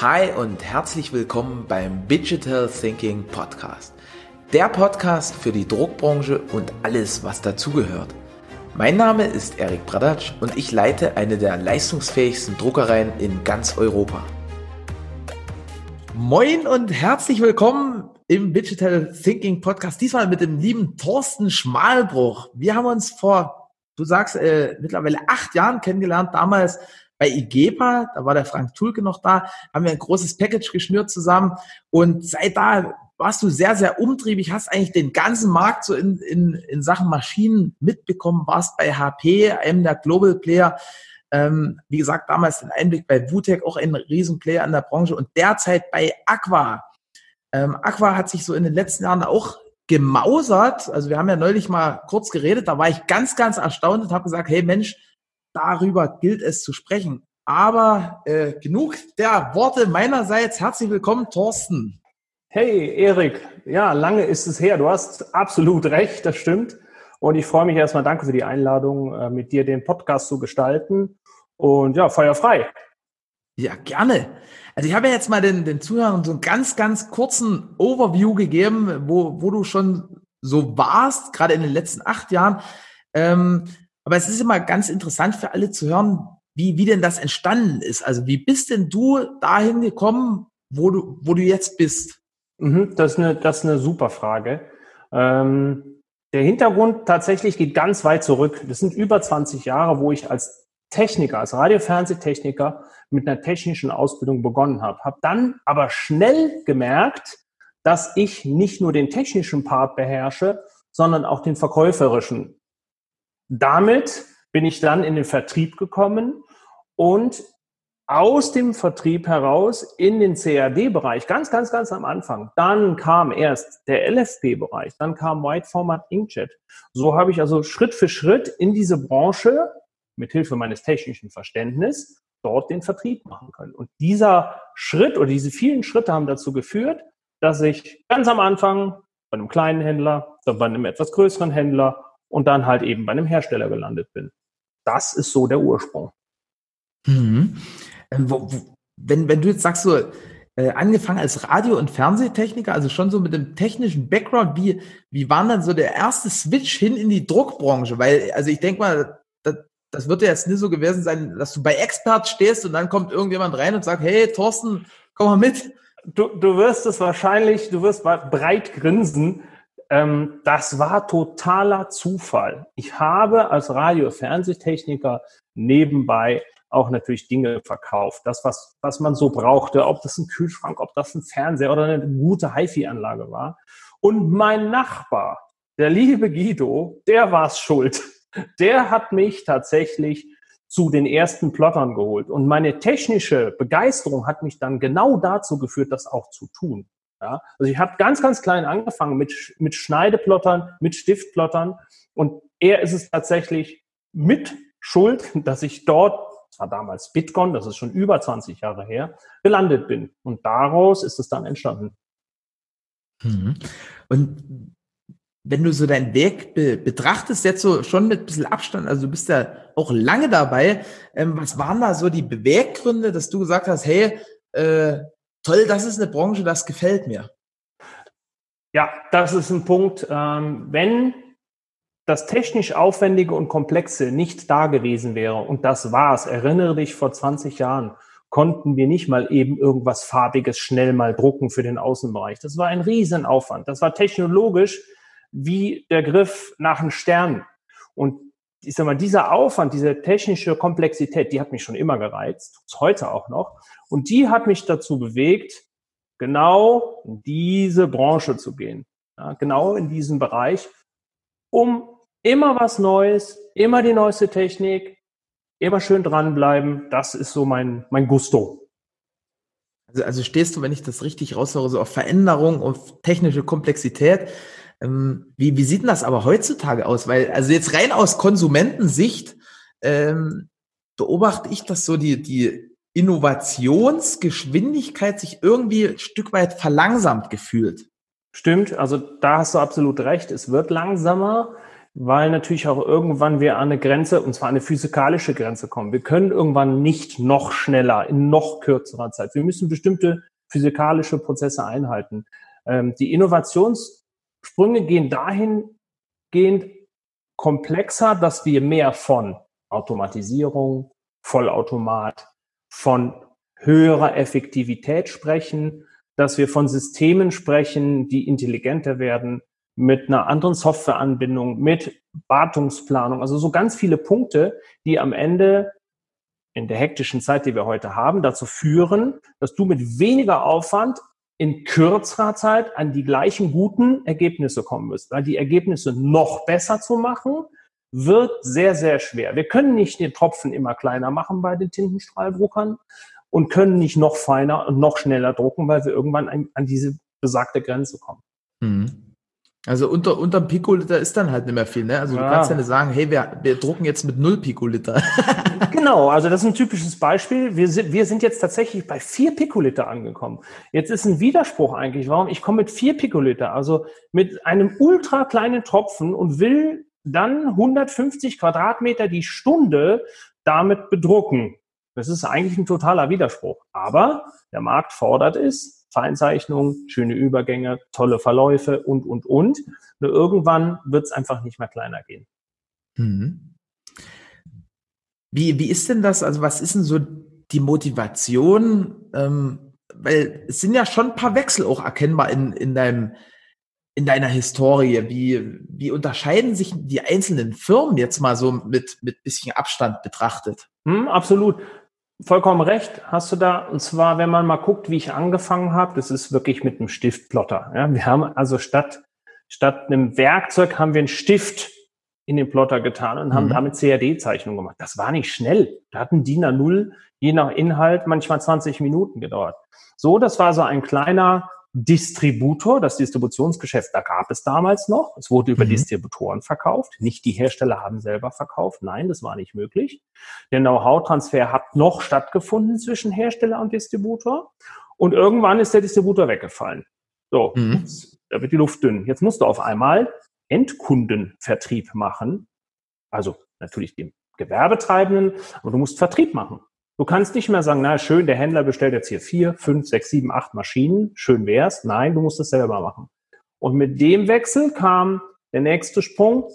Hi und herzlich willkommen beim Digital Thinking Podcast. Der Podcast für die Druckbranche und alles, was dazugehört. Mein Name ist Erik Bradatsch und ich leite eine der leistungsfähigsten Druckereien in ganz Europa. Moin und herzlich willkommen im Digital Thinking Podcast. Diesmal mit dem lieben Thorsten Schmalbruch. Wir haben uns vor, du sagst, äh, mittlerweile acht Jahren kennengelernt. Damals bei IGEPA, da war der Frank Tulke noch da, haben wir ein großes Package geschnürt zusammen. Und seit da warst du sehr, sehr umtriebig, hast eigentlich den ganzen Markt so in, in, in Sachen Maschinen mitbekommen, warst bei HP, einem der Global Player. Ähm, wie gesagt, damals den Einblick bei WUTEC, auch ein Riesenplayer in der Branche und derzeit bei Aqua. Ähm, Aqua hat sich so in den letzten Jahren auch gemausert. Also wir haben ja neulich mal kurz geredet, da war ich ganz, ganz erstaunt und habe gesagt, hey Mensch, darüber gilt es zu sprechen. Aber äh, genug der Worte meinerseits. Herzlich willkommen, Thorsten. Hey, Erik. Ja, lange ist es her. Du hast absolut recht, das stimmt. Und ich freue mich erstmal, danke für die Einladung, äh, mit dir den Podcast zu gestalten. Und ja, Feuer frei. Ja, gerne. Also ich habe ja jetzt mal den, den Zuhörern so einen ganz, ganz kurzen Overview gegeben, wo, wo du schon so warst, gerade in den letzten acht Jahren. Ähm, aber es ist immer ganz interessant für alle zu hören, wie, wie denn das entstanden ist. Also wie bist denn du dahin gekommen, wo du, wo du jetzt bist? Mhm, das, ist eine, das ist eine super Frage. Ähm, der Hintergrund tatsächlich geht ganz weit zurück. Das sind über 20 Jahre, wo ich als Techniker, als Radiofernsehtechniker mit einer technischen Ausbildung begonnen habe. Habe dann aber schnell gemerkt, dass ich nicht nur den technischen Part beherrsche, sondern auch den verkäuferischen damit bin ich dann in den Vertrieb gekommen und aus dem Vertrieb heraus in den CAD-Bereich, ganz, ganz, ganz am Anfang. Dann kam erst der LFP-Bereich, dann kam White Format Inkjet. So habe ich also Schritt für Schritt in diese Branche mit Hilfe meines technischen Verständnisses dort den Vertrieb machen können. Und dieser Schritt oder diese vielen Schritte haben dazu geführt, dass ich ganz am Anfang bei einem kleinen Händler, dann bei einem etwas größeren Händler und dann halt eben bei einem Hersteller gelandet bin. Das ist so der Ursprung. Mhm. Ähm, wo, wo, wenn, wenn du jetzt sagst, so äh, angefangen als Radio- und Fernsehtechniker, also schon so mit dem technischen Background, wie, wie war dann so der erste Switch hin in die Druckbranche? Weil, also ich denke mal, das, das wird ja jetzt nicht so gewesen sein, dass du bei Expert stehst und dann kommt irgendjemand rein und sagt, hey Thorsten, komm mal mit. Du, du wirst es wahrscheinlich, du wirst breit grinsen. Ähm, das war totaler Zufall. Ich habe als Radio- Fernsehtechniker nebenbei auch natürlich Dinge verkauft. Das, was, was man so brauchte, ob das ein Kühlschrank, ob das ein Fernseher oder eine gute HiFi-Anlage war. Und mein Nachbar, der liebe Guido, der war es schuld. Der hat mich tatsächlich zu den ersten Plottern geholt. Und meine technische Begeisterung hat mich dann genau dazu geführt, das auch zu tun. Ja? Also ich habe ganz, ganz klein angefangen mit, mit Schneideplottern, mit Stiftplottern und er ist es tatsächlich mit Schuld, dass ich dort, das war damals Bitcoin, das ist schon über 20 Jahre her, gelandet bin. Und daraus ist es dann entstanden. Mhm. Und wenn du so deinen Weg be betrachtest, jetzt so schon mit ein bisschen Abstand, also du bist ja auch lange dabei, ähm, was waren da so die Beweggründe, dass du gesagt hast, hey, äh, toll, das ist eine Branche, das gefällt mir. Ja, das ist ein Punkt. Ähm, wenn das technisch Aufwendige und Komplexe nicht da gewesen wäre, und das war's, erinnere dich, vor 20 Jahren konnten wir nicht mal eben irgendwas Farbiges schnell mal drucken für den Außenbereich. Das war ein Riesenaufwand. Das war technologisch wie der Griff nach einem Stern. Und ich sag mal, dieser Aufwand, diese technische Komplexität, die hat mich schon immer gereizt, heute auch noch. Und die hat mich dazu bewegt, genau in diese Branche zu gehen. Ja, genau in diesen Bereich, um immer was Neues, immer die neueste Technik, immer schön dranbleiben. Das ist so mein, mein Gusto. Also, also stehst du, wenn ich das richtig raushöre, so auf Veränderung, auf technische Komplexität. Ähm, wie, wie sieht denn das aber heutzutage aus? Weil, also jetzt rein aus Konsumentensicht ähm, beobachte ich, dass so die, die Innovationsgeschwindigkeit sich irgendwie ein Stück weit verlangsamt gefühlt. Stimmt, also da hast du absolut recht. Es wird langsamer. weil natürlich auch irgendwann wir an eine Grenze, und zwar eine physikalische Grenze kommen. Wir können irgendwann nicht noch schneller, in noch kürzerer Zeit. Wir müssen bestimmte physikalische Prozesse einhalten. Ähm, die Innovationssprünge gehen dahingehend komplexer, dass wir mehr von Automatisierung, Vollautomat, von höherer Effektivität sprechen, dass wir von Systemen sprechen, die intelligenter werden, mit einer anderen Softwareanbindung, mit Wartungsplanung, also so ganz viele Punkte, die am Ende in der hektischen Zeit, die wir heute haben, dazu führen, dass du mit weniger Aufwand in kürzerer Zeit an die gleichen guten Ergebnisse kommen wirst. Weil die Ergebnisse noch besser zu machen, wird sehr, sehr schwer. Wir können nicht den Tropfen immer kleiner machen bei den Tintenstrahldruckern und können nicht noch feiner und noch schneller drucken, weil wir irgendwann an, an diese besagte Grenze kommen. Mhm. Also unter, unter Pikoliter ist dann halt nicht mehr viel, ne? Also ja. du kannst ja nicht sagen, hey, wir, wir drucken jetzt mit null Pikoliter. genau, also das ist ein typisches Beispiel. Wir sind, wir sind jetzt tatsächlich bei vier Pikoliter angekommen. Jetzt ist ein Widerspruch eigentlich, warum ich komme mit vier Pikoliter, also mit einem ultra kleinen Tropfen und will dann 150 Quadratmeter die Stunde damit bedrucken. Das ist eigentlich ein totaler Widerspruch. Aber der Markt fordert es, Feinzeichnung, schöne Übergänge, tolle Verläufe und, und, und. Nur irgendwann wird es einfach nicht mehr kleiner gehen. Mhm. Wie, wie ist denn das? Also was ist denn so die Motivation? Ähm, weil es sind ja schon ein paar Wechsel auch erkennbar in, in deinem in deiner Historie? Wie, wie unterscheiden sich die einzelnen Firmen jetzt mal so mit, mit bisschen Abstand betrachtet? Hm, absolut. Vollkommen recht, hast du da. Und zwar, wenn man mal guckt, wie ich angefangen habe, das ist wirklich mit einem Stiftplotter. Ja, wir haben also statt, statt einem Werkzeug haben wir einen Stift in den Plotter getan und haben mhm. damit CAD-Zeichnungen gemacht. Das war nicht schnell. Da hatten DIN A0 je nach Inhalt manchmal 20 Minuten gedauert. So, das war so ein kleiner Distributor, das Distributionsgeschäft, da gab es damals noch. Es wurde über mhm. Distributoren verkauft. Nicht die Hersteller haben selber verkauft. Nein, das war nicht möglich. Der Know-how-Transfer hat noch stattgefunden zwischen Hersteller und Distributor. Und irgendwann ist der Distributor weggefallen. So, mhm. da wird die Luft dünn. Jetzt musst du auf einmal Endkundenvertrieb machen. Also natürlich dem Gewerbetreibenden, aber du musst Vertrieb machen. Du kannst nicht mehr sagen, na schön, der Händler bestellt jetzt hier vier, fünf, sechs, sieben, acht Maschinen, schön wär's. Nein, du musst es selber machen. Und mit dem Wechsel kam der nächste Sprung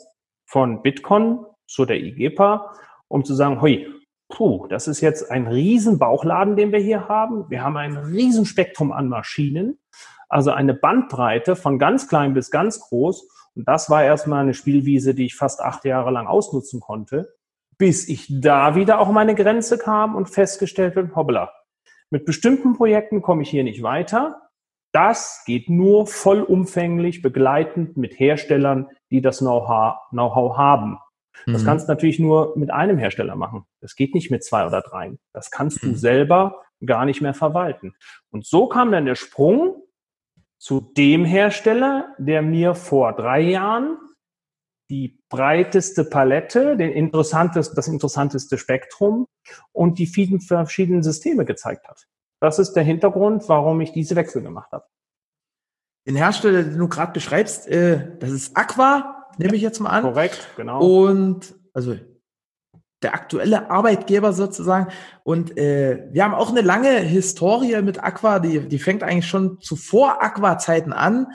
von Bitcoin zu der IGEPA, um zu sagen, hui, puh, das ist jetzt ein riesen Bauchladen, den wir hier haben. Wir haben ein riesen Spektrum an Maschinen, also eine Bandbreite von ganz klein bis ganz groß. Und das war erstmal eine Spielwiese, die ich fast acht Jahre lang ausnutzen konnte bis ich da wieder auch meine Grenze kam und festgestellt wird, hoppla, mit bestimmten Projekten komme ich hier nicht weiter. Das geht nur vollumfänglich begleitend mit Herstellern, die das Know-how Know haben. Das mhm. kannst du natürlich nur mit einem Hersteller machen. Das geht nicht mit zwei oder dreien. Das kannst mhm. du selber gar nicht mehr verwalten. Und so kam dann der Sprung zu dem Hersteller, der mir vor drei Jahren die breiteste Palette, den interessantest, das interessanteste Spektrum und die vielen verschiedenen Systeme gezeigt hat. Das ist der Hintergrund, warum ich diese Wechsel gemacht habe. Den Hersteller, den du gerade beschreibst, äh, das ist Aqua, nehme ich jetzt mal an. Korrekt, genau. Und also der aktuelle Arbeitgeber sozusagen. Und äh, wir haben auch eine lange Historie mit Aqua, die, die fängt eigentlich schon zuvor Aqua-Zeiten an.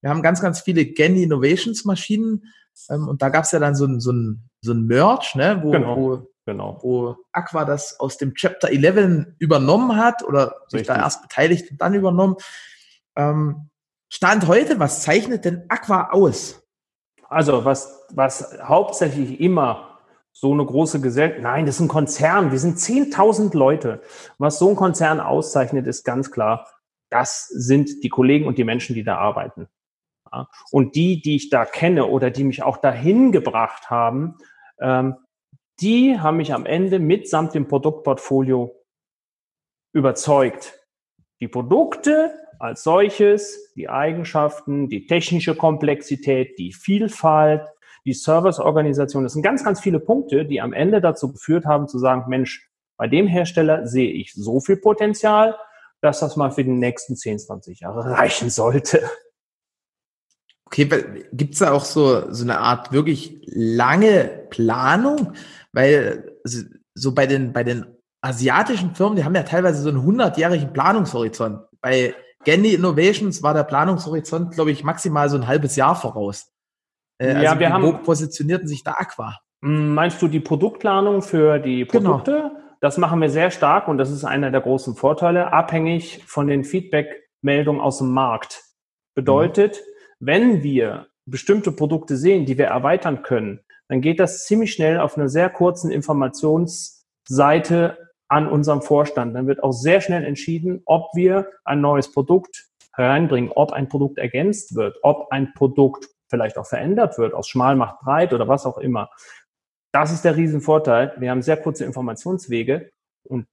Wir haben ganz, ganz viele Gen Innovations Maschinen ähm, und da gab es ja dann so ein, so ein, so ein Merch, ne, wo, genau, wo, genau. wo Aqua das aus dem Chapter 11 übernommen hat oder sich Richtig. da erst beteiligt und dann übernommen. Ähm, Stand heute, was zeichnet denn Aqua aus? Also was, was hauptsächlich immer so eine große Gesellschaft, nein, das ist ein Konzern, wir sind 10.000 Leute. Was so ein Konzern auszeichnet, ist ganz klar, das sind die Kollegen und die Menschen, die da arbeiten. Und die, die ich da kenne oder die mich auch dahin gebracht haben, ähm, die haben mich am Ende mitsamt dem Produktportfolio überzeugt. Die Produkte als solches, die Eigenschaften, die technische Komplexität, die Vielfalt, die Serviceorganisation, das sind ganz, ganz viele Punkte, die am Ende dazu geführt haben zu sagen, Mensch, bei dem Hersteller sehe ich so viel Potenzial, dass das mal für die nächsten 10, 20 Jahre reichen sollte. Okay, gibt es da auch so, so eine Art wirklich lange Planung? Weil so bei den, bei den asiatischen Firmen, die haben ja teilweise so einen hundertjährigen Planungshorizont. Bei Gandhi Innovations war der Planungshorizont, glaube ich, maximal so ein halbes Jahr voraus. Äh, ja, also wir haben, wo positionierten sich da Aqua? Hm, meinst du die Produktplanung für die genau. Produkte? Genau. Das machen wir sehr stark und das ist einer der großen Vorteile, abhängig von den Feedback-Meldungen aus dem Markt. Bedeutet, mhm. Wenn wir bestimmte Produkte sehen, die wir erweitern können, dann geht das ziemlich schnell auf einer sehr kurzen Informationsseite an unserem Vorstand. Dann wird auch sehr schnell entschieden, ob wir ein neues Produkt hereinbringen, ob ein Produkt ergänzt wird, ob ein Produkt vielleicht auch verändert wird, aus schmal macht breit oder was auch immer. Das ist der Riesenvorteil. Wir haben sehr kurze Informationswege und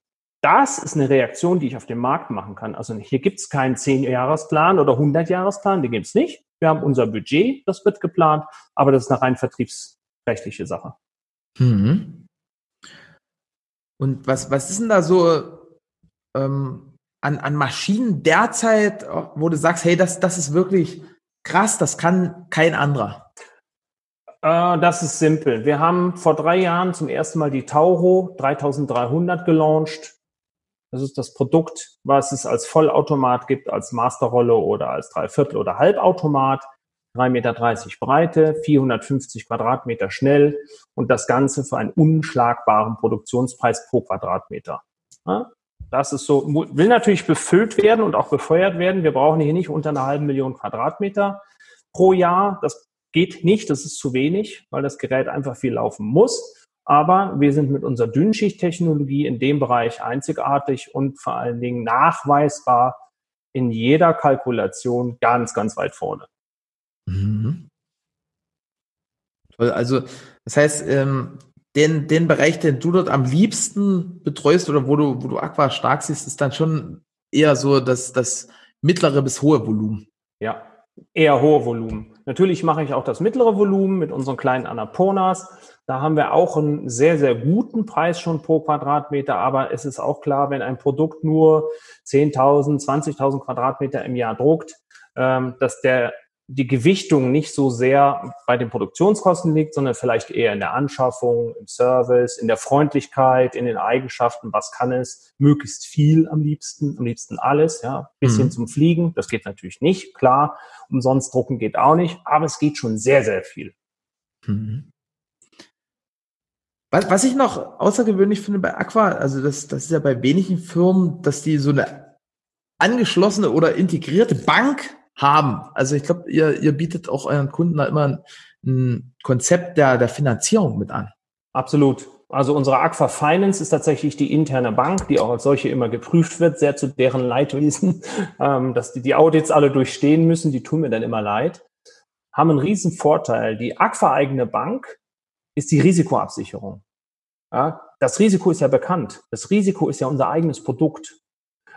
das ist eine Reaktion, die ich auf dem Markt machen kann. Also hier gibt es keinen 10-Jahresplan oder 100-Jahresplan, den gibt es nicht. Wir haben unser Budget, das wird geplant, aber das ist eine rein vertriebsrechtliche Sache. Mhm. Und was, was ist denn da so ähm, an, an Maschinen derzeit, wo du sagst, hey, das, das ist wirklich krass, das kann kein anderer? Äh, das ist simpel. Wir haben vor drei Jahren zum ersten Mal die Tauro 3300 gelauncht. Das ist das Produkt, was es als Vollautomat gibt, als Masterrolle oder als Dreiviertel- oder Halbautomat. 3,30 Meter Breite, 450 Quadratmeter schnell und das Ganze für einen unschlagbaren Produktionspreis pro Quadratmeter. Das ist so, will natürlich befüllt werden und auch befeuert werden. Wir brauchen hier nicht unter einer halben Million Quadratmeter pro Jahr. Das geht nicht, das ist zu wenig, weil das Gerät einfach viel laufen muss. Aber wir sind mit unserer Dünnschichttechnologie in dem Bereich einzigartig und vor allen Dingen nachweisbar in jeder Kalkulation ganz, ganz weit vorne. Mhm. Also, das heißt, ähm, den, den Bereich, den du dort am liebsten betreust oder wo du, wo du Aqua stark siehst, ist dann schon eher so das, das mittlere bis hohe Volumen. Ja, eher hohe Volumen. Natürlich mache ich auch das mittlere Volumen mit unseren kleinen Annapurnas. Da haben wir auch einen sehr, sehr guten Preis schon pro Quadratmeter. Aber es ist auch klar, wenn ein Produkt nur 10.000, 20.000 Quadratmeter im Jahr druckt, ähm, dass der die Gewichtung nicht so sehr bei den Produktionskosten liegt, sondern vielleicht eher in der Anschaffung, im Service, in der Freundlichkeit, in den Eigenschaften. Was kann es? Möglichst viel am liebsten, am liebsten alles, ja. Bisschen mhm. zum Fliegen. Das geht natürlich nicht, klar. Umsonst drucken geht auch nicht, aber es geht schon sehr, sehr viel. Mhm. Was, was ich noch außergewöhnlich finde bei Aqua, also das, das ist ja bei wenigen Firmen, dass die so eine angeschlossene oder integrierte Bank haben. Also ich glaube, ihr, ihr bietet auch euren Kunden da immer ein, ein Konzept der, der Finanzierung mit an. Absolut. Also unsere Aqua Finance ist tatsächlich die interne Bank, die auch als solche immer geprüft wird, sehr zu deren Leidwesen, ähm, dass die, die Audits alle durchstehen müssen, die tun mir dann immer leid, haben einen riesen Vorteil. Die Aqua eigene Bank ist die Risikoabsicherung. Ja, das Risiko ist ja bekannt. Das Risiko ist ja unser eigenes Produkt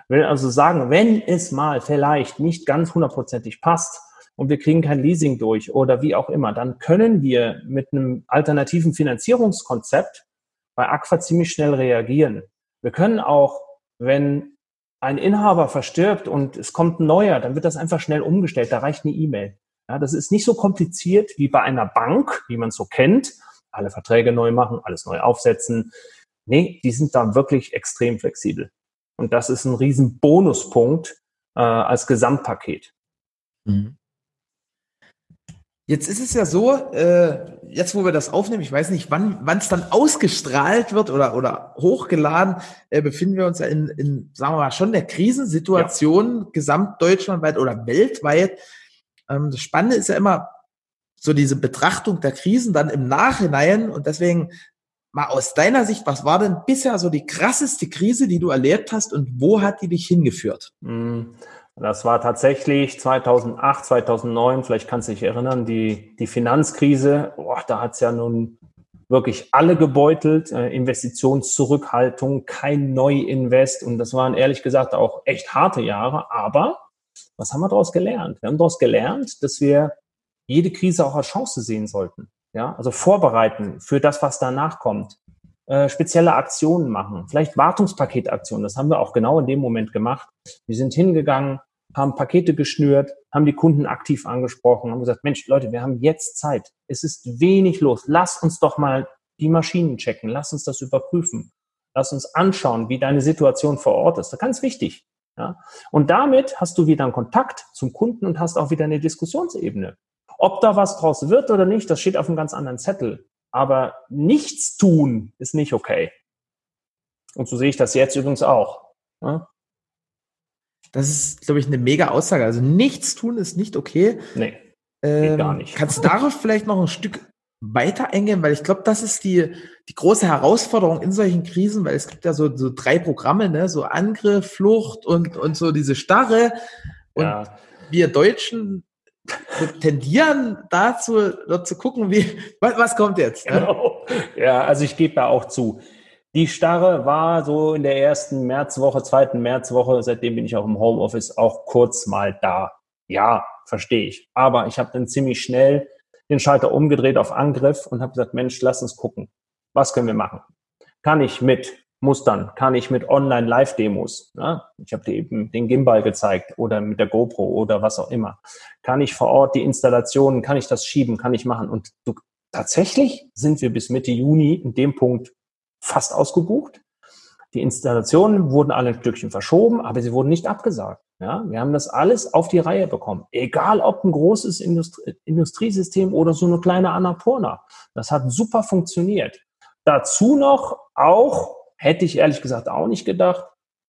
will also sagen, wenn es mal vielleicht nicht ganz hundertprozentig passt und wir kriegen kein Leasing durch oder wie auch immer, dann können wir mit einem alternativen Finanzierungskonzept bei Aqua ziemlich schnell reagieren. Wir können auch, wenn ein Inhaber verstirbt und es kommt ein neuer, dann wird das einfach schnell umgestellt. Da reicht eine E-Mail. Ja, das ist nicht so kompliziert wie bei einer Bank, wie man es so kennt. Alle Verträge neu machen, alles neu aufsetzen. Nee, die sind da wirklich extrem flexibel. Und das ist ein riesen Bonuspunkt äh, als Gesamtpaket. Mhm. Jetzt ist es ja so, äh, jetzt wo wir das aufnehmen, ich weiß nicht, wann es dann ausgestrahlt wird oder, oder hochgeladen, äh, befinden wir uns ja in, in, sagen wir mal, schon der Krisensituation, ja. gesamtdeutschlandweit oder weltweit. Ähm, das Spannende ist ja immer so diese Betrachtung der Krisen dann im Nachhinein und deswegen mal aus deiner Sicht, was war denn bisher so die krasseste Krise, die du erlebt hast und wo hat die dich hingeführt? Hm, das war tatsächlich 2008, 2009, vielleicht kannst du dich erinnern, die, die Finanzkrise. Boah, da hat es ja nun wirklich alle gebeutelt. Äh, Investitionszurückhaltung, kein Neuinvest. Und das waren ehrlich gesagt auch echt harte Jahre. Aber was haben wir daraus gelernt? Wir haben daraus gelernt, dass wir jede Krise auch als Chance sehen sollten. Ja, also vorbereiten für das, was danach kommt. Äh, spezielle Aktionen machen, vielleicht Wartungspaketaktionen. Das haben wir auch genau in dem Moment gemacht. Wir sind hingegangen, haben Pakete geschnürt, haben die Kunden aktiv angesprochen, haben gesagt, Mensch, Leute, wir haben jetzt Zeit. Es ist wenig los. Lass uns doch mal die Maschinen checken. Lass uns das überprüfen. Lass uns anschauen, wie deine Situation vor Ort ist. Das ist ganz wichtig. Ja? Und damit hast du wieder einen Kontakt zum Kunden und hast auch wieder eine Diskussionsebene. Ob da was draus wird oder nicht, das steht auf einem ganz anderen Zettel. Aber nichts tun ist nicht okay. Und so sehe ich das jetzt übrigens auch. Ja? Das ist, glaube ich, eine mega Aussage. Also nichts tun ist nicht okay. Nee. Ähm, gar nicht. Kannst du darauf vielleicht noch ein Stück weiter eingehen? Weil ich glaube, das ist die, die große Herausforderung in solchen Krisen, weil es gibt ja so, so drei Programme, ne? so Angriff, Flucht und, und so diese Starre. Und ja. wir Deutschen tendieren dazu, dort zu gucken, wie, was, kommt jetzt? Ne? Genau. Ja, also ich gebe da auch zu. Die Starre war so in der ersten Märzwoche, zweiten Märzwoche, seitdem bin ich auch im Homeoffice, auch kurz mal da. Ja, verstehe ich. Aber ich habe dann ziemlich schnell den Schalter umgedreht auf Angriff und habe gesagt, Mensch, lass uns gucken. Was können wir machen? Kann ich mit Mustern, kann ich mit Online-Live-Demos, ne? ich habe dir eben den Gimbal gezeigt oder mit der GoPro oder was auch immer, kann ich vor Ort die Installationen, kann ich das schieben, kann ich machen. Und du, tatsächlich sind wir bis Mitte Juni in dem Punkt fast ausgebucht. Die Installationen wurden alle ein Stückchen verschoben, aber sie wurden nicht abgesagt. Ja, wir haben das alles auf die Reihe bekommen. Egal ob ein großes Industrie Industriesystem oder so eine kleine Annapurna. Das hat super funktioniert. Dazu noch auch, hätte ich ehrlich gesagt auch nicht gedacht,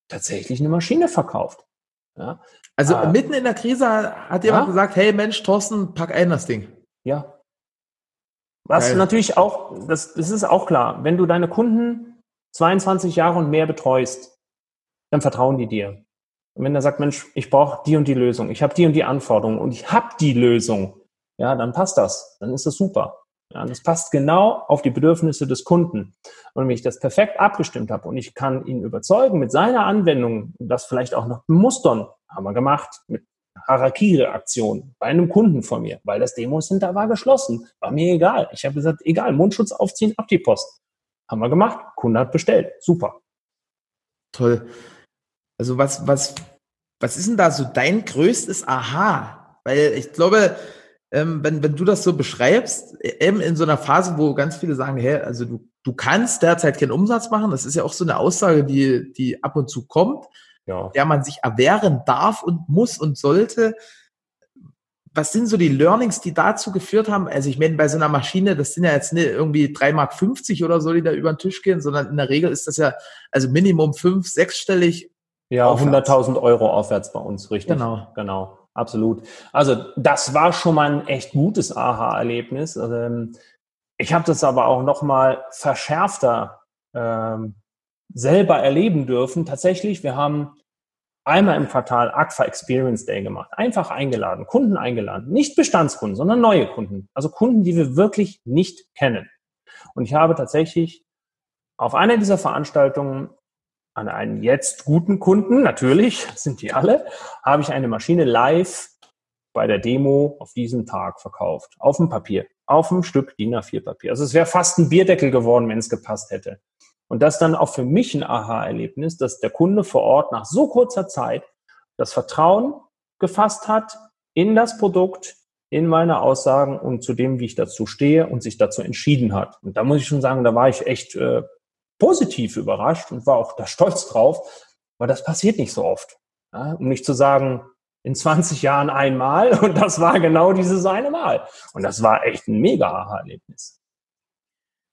tatsächlich eine Maschine verkauft. Ja. Also äh, mitten in der Krise hat jemand ja? gesagt, hey Mensch, Thorsten, pack ein das Ding. Ja, was Geil. natürlich auch, das, das ist auch klar, wenn du deine Kunden 22 Jahre und mehr betreust, dann vertrauen die dir. Und wenn er sagt, Mensch, ich brauche die und die Lösung, ich habe die und die Anforderungen und ich habe die Lösung, ja, dann passt das, dann ist das super. Das passt genau auf die Bedürfnisse des Kunden. Und wenn ich das perfekt abgestimmt habe und ich kann ihn überzeugen mit seiner Anwendung, das vielleicht auch noch Mustern, haben wir gemacht, mit Harakiri-Aktion bei einem Kunden von mir, weil das Demo-Center war geschlossen. War mir egal. Ich habe gesagt, egal, Mundschutz aufziehen, ab die Post. Haben wir gemacht. Kunde hat bestellt. Super. Toll. Also was, was, was ist denn da so dein größtes Aha? Weil ich glaube, ähm, wenn, wenn du das so beschreibst, eben in so einer Phase, wo ganz viele sagen, hey, also du, du kannst derzeit keinen Umsatz machen, das ist ja auch so eine Aussage, die, die ab und zu kommt ja. der man sich erwehren darf und muss und sollte. Was sind so die Learnings, die dazu geführt haben? Also ich meine, bei so einer Maschine, das sind ja jetzt nicht irgendwie 3,50 Mark oder so, die da über den Tisch gehen, sondern in der Regel ist das ja also Minimum fünf, sechsstellig. Ja, 100.000 Euro aufwärts bei uns, richtig. Genau. Genau, absolut. Also das war schon mal ein echt gutes Aha-Erlebnis. Also, ähm, ich habe das aber auch noch mal verschärfter ähm, selber erleben dürfen. Tatsächlich, wir haben einmal im Quartal AGFA Experience Day gemacht. Einfach eingeladen, Kunden eingeladen. Nicht Bestandskunden, sondern neue Kunden. Also Kunden, die wir wirklich nicht kennen. Und ich habe tatsächlich auf einer dieser Veranstaltungen an einen jetzt guten Kunden, natürlich sind die alle, habe ich eine Maschine live bei der Demo auf diesem Tag verkauft. Auf dem Papier. Auf dem Stück DIN A4 Papier. Also es wäre fast ein Bierdeckel geworden, wenn es gepasst hätte. Und das dann auch für mich ein Aha-Erlebnis, dass der Kunde vor Ort nach so kurzer Zeit das Vertrauen gefasst hat in das Produkt, in meine Aussagen und zu dem, wie ich dazu stehe und sich dazu entschieden hat. Und da muss ich schon sagen, da war ich echt äh, positiv überrascht und war auch da stolz drauf, weil das passiert nicht so oft. Ja? Um nicht zu sagen, in 20 Jahren einmal und das war genau dieses eine Mal. Und das war echt ein mega Aha-Erlebnis.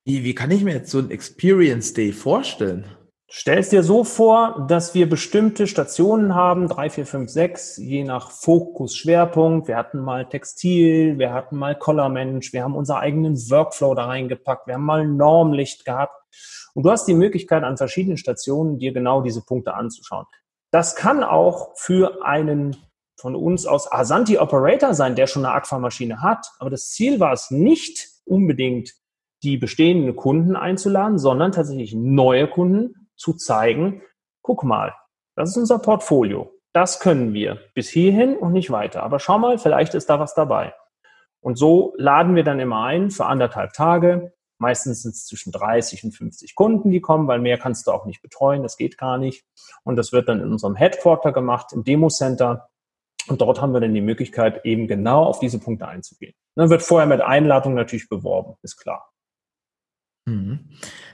Wie, wie kann ich mir jetzt so ein Experience Day vorstellen? Stellst dir so vor, dass wir bestimmte Stationen haben, drei, vier, fünf, sechs, je nach Fokus, Schwerpunkt. Wir hatten mal Textil, wir hatten mal Colormensch, wir haben unseren eigenen Workflow da reingepackt, wir haben mal Normlicht gehabt. Und du hast die Möglichkeit, an verschiedenen Stationen dir genau diese Punkte anzuschauen. Das kann auch für einen von uns aus Asanti Operator sein, der schon eine Aquamaschine hat. Aber das Ziel war es nicht unbedingt, die bestehenden Kunden einzuladen, sondern tatsächlich neue Kunden zu zeigen, guck mal, das ist unser Portfolio. Das können wir bis hierhin und nicht weiter. Aber schau mal, vielleicht ist da was dabei. Und so laden wir dann immer ein für anderthalb Tage. Meistens sind es zwischen 30 und 50 Kunden, die kommen, weil mehr kannst du auch nicht betreuen. Das geht gar nicht. Und das wird dann in unserem Headquarter gemacht, im Demo Center. Und dort haben wir dann die Möglichkeit, eben genau auf diese Punkte einzugehen. Dann wird vorher mit Einladung natürlich beworben, ist klar. Mhm.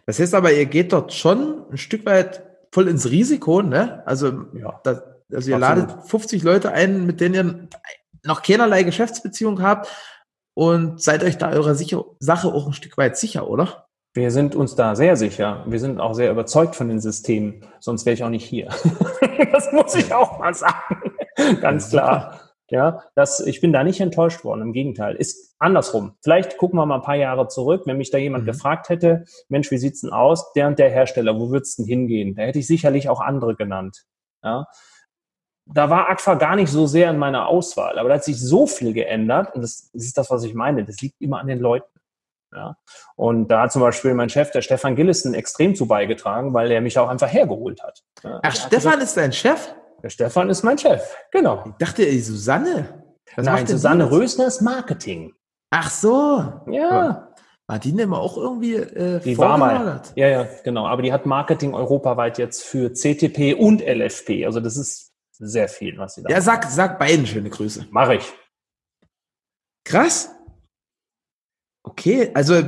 Das heißt aber, ihr geht dort schon ein Stück weit voll ins Risiko, ne? Also, ja, das, also ihr Absolut. ladet 50 Leute ein, mit denen ihr noch keinerlei Geschäftsbeziehung habt und seid euch da eurer sicher Sache auch ein Stück weit sicher, oder? Wir sind uns da sehr sicher. Wir sind auch sehr überzeugt von den Systemen, sonst wäre ich auch nicht hier. das muss ich auch mal sagen. Ganz klar. Ja, das, ich bin da nicht enttäuscht worden. Im Gegenteil, ist andersrum. Vielleicht gucken wir mal ein paar Jahre zurück, wenn mich da jemand mhm. gefragt hätte, Mensch, wie sieht's denn aus? Der und der Hersteller, wo würd's denn hingehen? Da hätte ich sicherlich auch andere genannt. Ja, da war Aqua gar nicht so sehr in meiner Auswahl, aber da hat sich so viel geändert und das, das ist das, was ich meine. Das liegt immer an den Leuten. Ja. Und da hat zum Beispiel mein Chef, der Stefan Gillissen, extrem zu beigetragen, weil er mich auch einfach hergeholt hat. Ach, Stefan gesagt, ist dein Chef? Der Stefan ist mein Chef, genau. Ich dachte, ey, Susanne. Was Nein, Susanne Rösner ist Marketing. Ach so. Ja. War die denn auch irgendwie äh, die war mal. Ja, ja, genau. Aber die hat Marketing europaweit jetzt für CTP und LFP. Also das ist sehr viel, was sie da Ja, sag, sag beiden schöne Grüße. Mach ich. Krass. Okay, also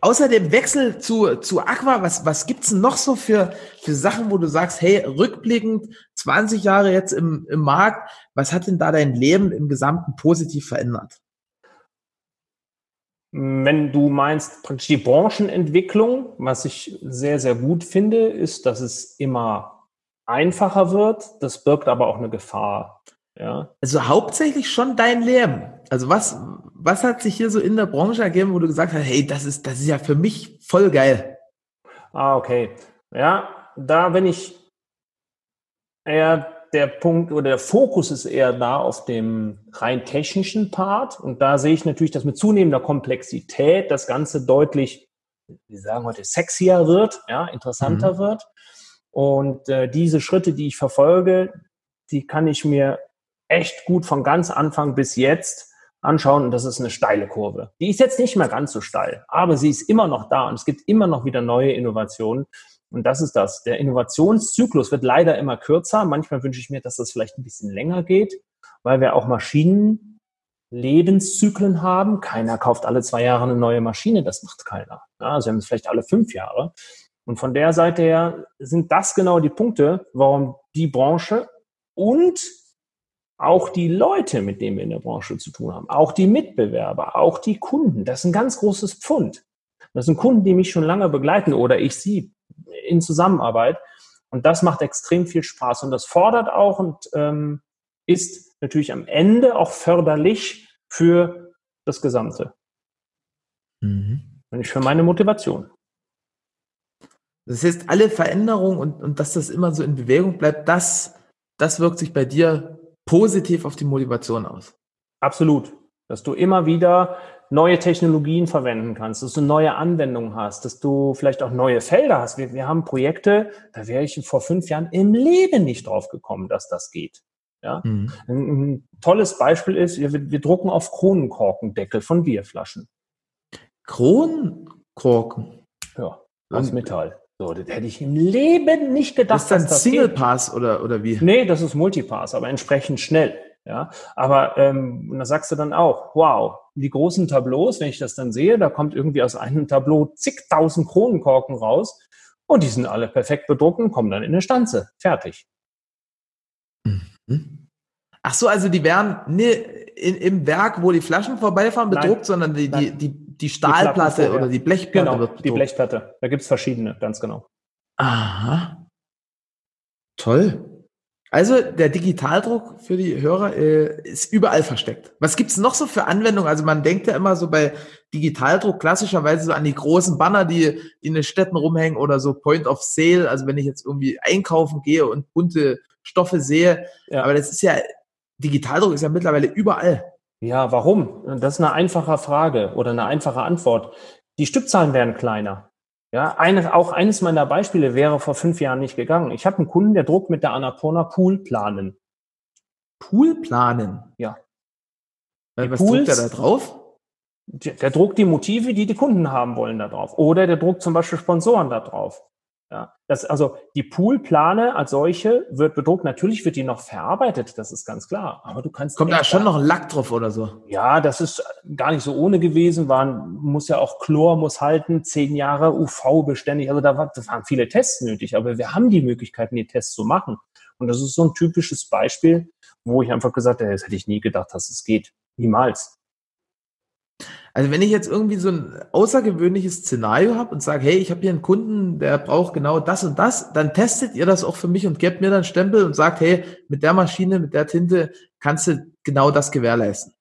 außer dem Wechsel zu, zu Aqua, was, was gibt's denn noch so für, für Sachen, wo du sagst, hey, rückblickend 20 Jahre jetzt im, im Markt, was hat denn da dein Leben im Gesamten positiv verändert? Wenn du meinst, praktisch die Branchenentwicklung, was ich sehr, sehr gut finde, ist, dass es immer einfacher wird. Das birgt aber auch eine Gefahr. Ja. Also hauptsächlich schon dein Leben. Also was, was hat sich hier so in der Branche ergeben, wo du gesagt hast, hey, das ist, das ist ja für mich voll geil? Ah, okay. Ja, da bin ich eher der Punkt oder der Fokus ist eher da auf dem rein technischen Part. Und da sehe ich natürlich, dass mit zunehmender Komplexität das Ganze deutlich, wie sagen heute, sexier wird, ja, interessanter mhm. wird. Und äh, diese Schritte, die ich verfolge, die kann ich mir echt gut von ganz Anfang bis jetzt anschauen und das ist eine steile Kurve. Die ist jetzt nicht mehr ganz so steil, aber sie ist immer noch da und es gibt immer noch wieder neue Innovationen. Und das ist das. Der Innovationszyklus wird leider immer kürzer. Manchmal wünsche ich mir, dass das vielleicht ein bisschen länger geht, weil wir auch Maschinen Lebenszyklen haben. Keiner kauft alle zwei Jahre eine neue Maschine, das macht keiner. Also wir haben es vielleicht alle fünf Jahre. Und von der Seite her sind das genau die Punkte, warum die Branche und auch die Leute, mit denen wir in der Branche zu tun haben, auch die Mitbewerber, auch die Kunden, das ist ein ganz großes Pfund. Das sind Kunden, die mich schon lange begleiten oder ich sie in Zusammenarbeit. Und das macht extrem viel Spaß und das fordert auch und ähm, ist natürlich am Ende auch förderlich für das Gesamte. Mhm. Und ich für meine Motivation. Das heißt, alle Veränderungen und, und dass das immer so in Bewegung bleibt, das, das wirkt sich bei dir positiv auf die Motivation aus. Absolut. Dass du immer wieder neue Technologien verwenden kannst, dass du neue Anwendungen hast, dass du vielleicht auch neue Felder hast. Wir, wir haben Projekte, da wäre ich vor fünf Jahren im Leben nicht drauf gekommen, dass das geht. Ja? Mhm. Ein, ein, tolles Beispiel ist, wir, wir drucken auf Kronenkorkendeckel von Bierflaschen. Kronenkorken? Ja, aus Metall. So, das hätte ich im Leben nicht gedacht. Das ist dann Single Pass oder, oder wie? Nee, das ist Multipass, aber entsprechend schnell. Ja, aber ähm, da sagst du dann auch, wow, die großen Tableaus, wenn ich das dann sehe, da kommt irgendwie aus einem Tableau zigtausend Kronenkorken raus und die sind alle perfekt bedruckt und kommen dann in eine Stanze. Fertig. Mhm. Ach so, also die werden ne, in, im Werk, wo die Flaschen vorbeifahren, bedruckt, Nein. sondern die, die, die die Stahlplatte die oder die Blechplatte genau, die Blechplatte. Da gibt's verschiedene, ganz genau. Aha. Toll. Also der Digitaldruck für die Hörer äh, ist überall versteckt. Was gibt's noch so für Anwendungen? Also man denkt ja immer so bei Digitaldruck klassischerweise so an die großen Banner, die, die in den Städten rumhängen oder so Point of Sale. Also wenn ich jetzt irgendwie einkaufen gehe und bunte Stoffe sehe. Ja. Aber das ist ja, Digitaldruck ist ja mittlerweile überall. Ja, warum? Das ist eine einfache Frage oder eine einfache Antwort. Die Stückzahlen werden kleiner. Ja, eine, auch eines meiner Beispiele wäre vor fünf Jahren nicht gegangen. Ich habe einen Kunden, der druckt mit der Annapurna Pool planen. Pool planen? Ja. Die Was Pools, druckt er da drauf? Der, der druckt die Motive, die die Kunden haben wollen, da drauf. Oder der druckt zum Beispiel Sponsoren da drauf. Ja, das, also die Poolplane als solche wird bedruckt. Natürlich wird die noch verarbeitet, das ist ganz klar. Aber du kannst. Kommt da schon noch ein Lack drauf oder so? Ja, das ist gar nicht so ohne gewesen. Waren, muss ja auch Chlor muss halten, zehn Jahre UV beständig. Also da, war, da waren viele Tests nötig. Aber wir haben die Möglichkeiten, die Tests zu machen. Und das ist so ein typisches Beispiel, wo ich einfach gesagt habe, das hätte ich nie gedacht, dass es geht. Niemals. Also wenn ich jetzt irgendwie so ein außergewöhnliches Szenario habe und sage, hey, ich habe hier einen Kunden, der braucht genau das und das, dann testet ihr das auch für mich und gebt mir dann Stempel und sagt, hey, mit der Maschine, mit der Tinte kannst du genau das gewährleisten.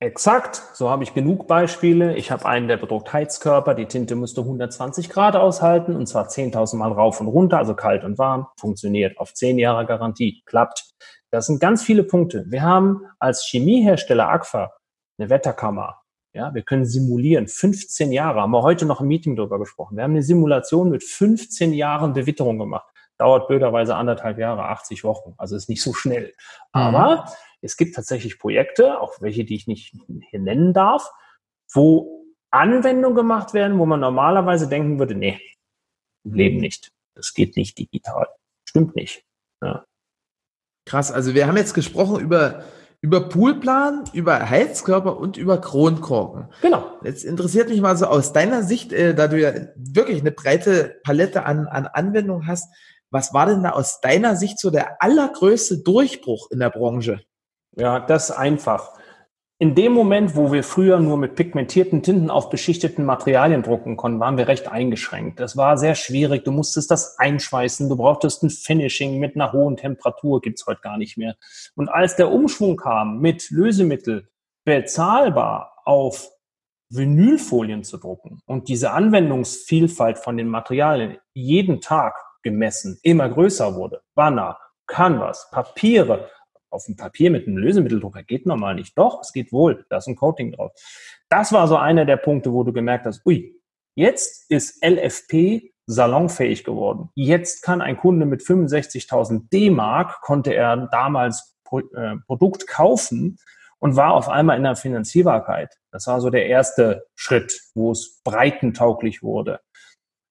Exakt, so habe ich genug Beispiele. Ich habe einen, der bedruckt Heizkörper, die Tinte müsste 120 Grad aushalten und zwar 10.000 Mal rauf und runter, also kalt und warm, funktioniert auf 10 Jahre Garantie, klappt. Das sind ganz viele Punkte. Wir haben als Chemiehersteller Agfa eine Wetterkammer, ja, wir können simulieren. 15 Jahre, haben wir heute noch im Meeting darüber gesprochen. Wir haben eine Simulation mit 15 Jahren Bewitterung gemacht. Dauert blöderweise anderthalb Jahre, 80 Wochen. Also ist nicht so schnell. Mhm. Aber es gibt tatsächlich Projekte, auch welche, die ich nicht hier nennen darf, wo Anwendungen gemacht werden, wo man normalerweise denken würde, nee, im Leben nicht. Das geht nicht digital. Stimmt nicht. Ja. Krass. Also wir haben jetzt gesprochen über über Poolplan, über Heizkörper und über Kronkorken. Genau. Jetzt interessiert mich mal so aus deiner Sicht, äh, da du ja wirklich eine breite Palette an, an Anwendungen hast, was war denn da aus deiner Sicht so der allergrößte Durchbruch in der Branche? Ja, das einfach. In dem Moment, wo wir früher nur mit pigmentierten Tinten auf beschichteten Materialien drucken konnten, waren wir recht eingeschränkt. Das war sehr schwierig. Du musstest das einschweißen. Du brauchtest ein Finishing mit einer hohen Temperatur. Gibt's heute gar nicht mehr. Und als der Umschwung kam, mit Lösemittel bezahlbar auf Vinylfolien zu drucken und diese Anwendungsvielfalt von den Materialien jeden Tag gemessen immer größer wurde, Banner, Canvas, Papiere, auf dem Papier mit einem Lösemitteldrucker geht normal nicht. Doch, es geht wohl. Da ist ein Coating drauf. Das war so einer der Punkte, wo du gemerkt hast, ui, jetzt ist LFP salonfähig geworden. Jetzt kann ein Kunde mit 65.000 D-Mark, konnte er damals Pro, äh, Produkt kaufen und war auf einmal in der Finanzierbarkeit. Das war so der erste Schritt, wo es breitentauglich wurde.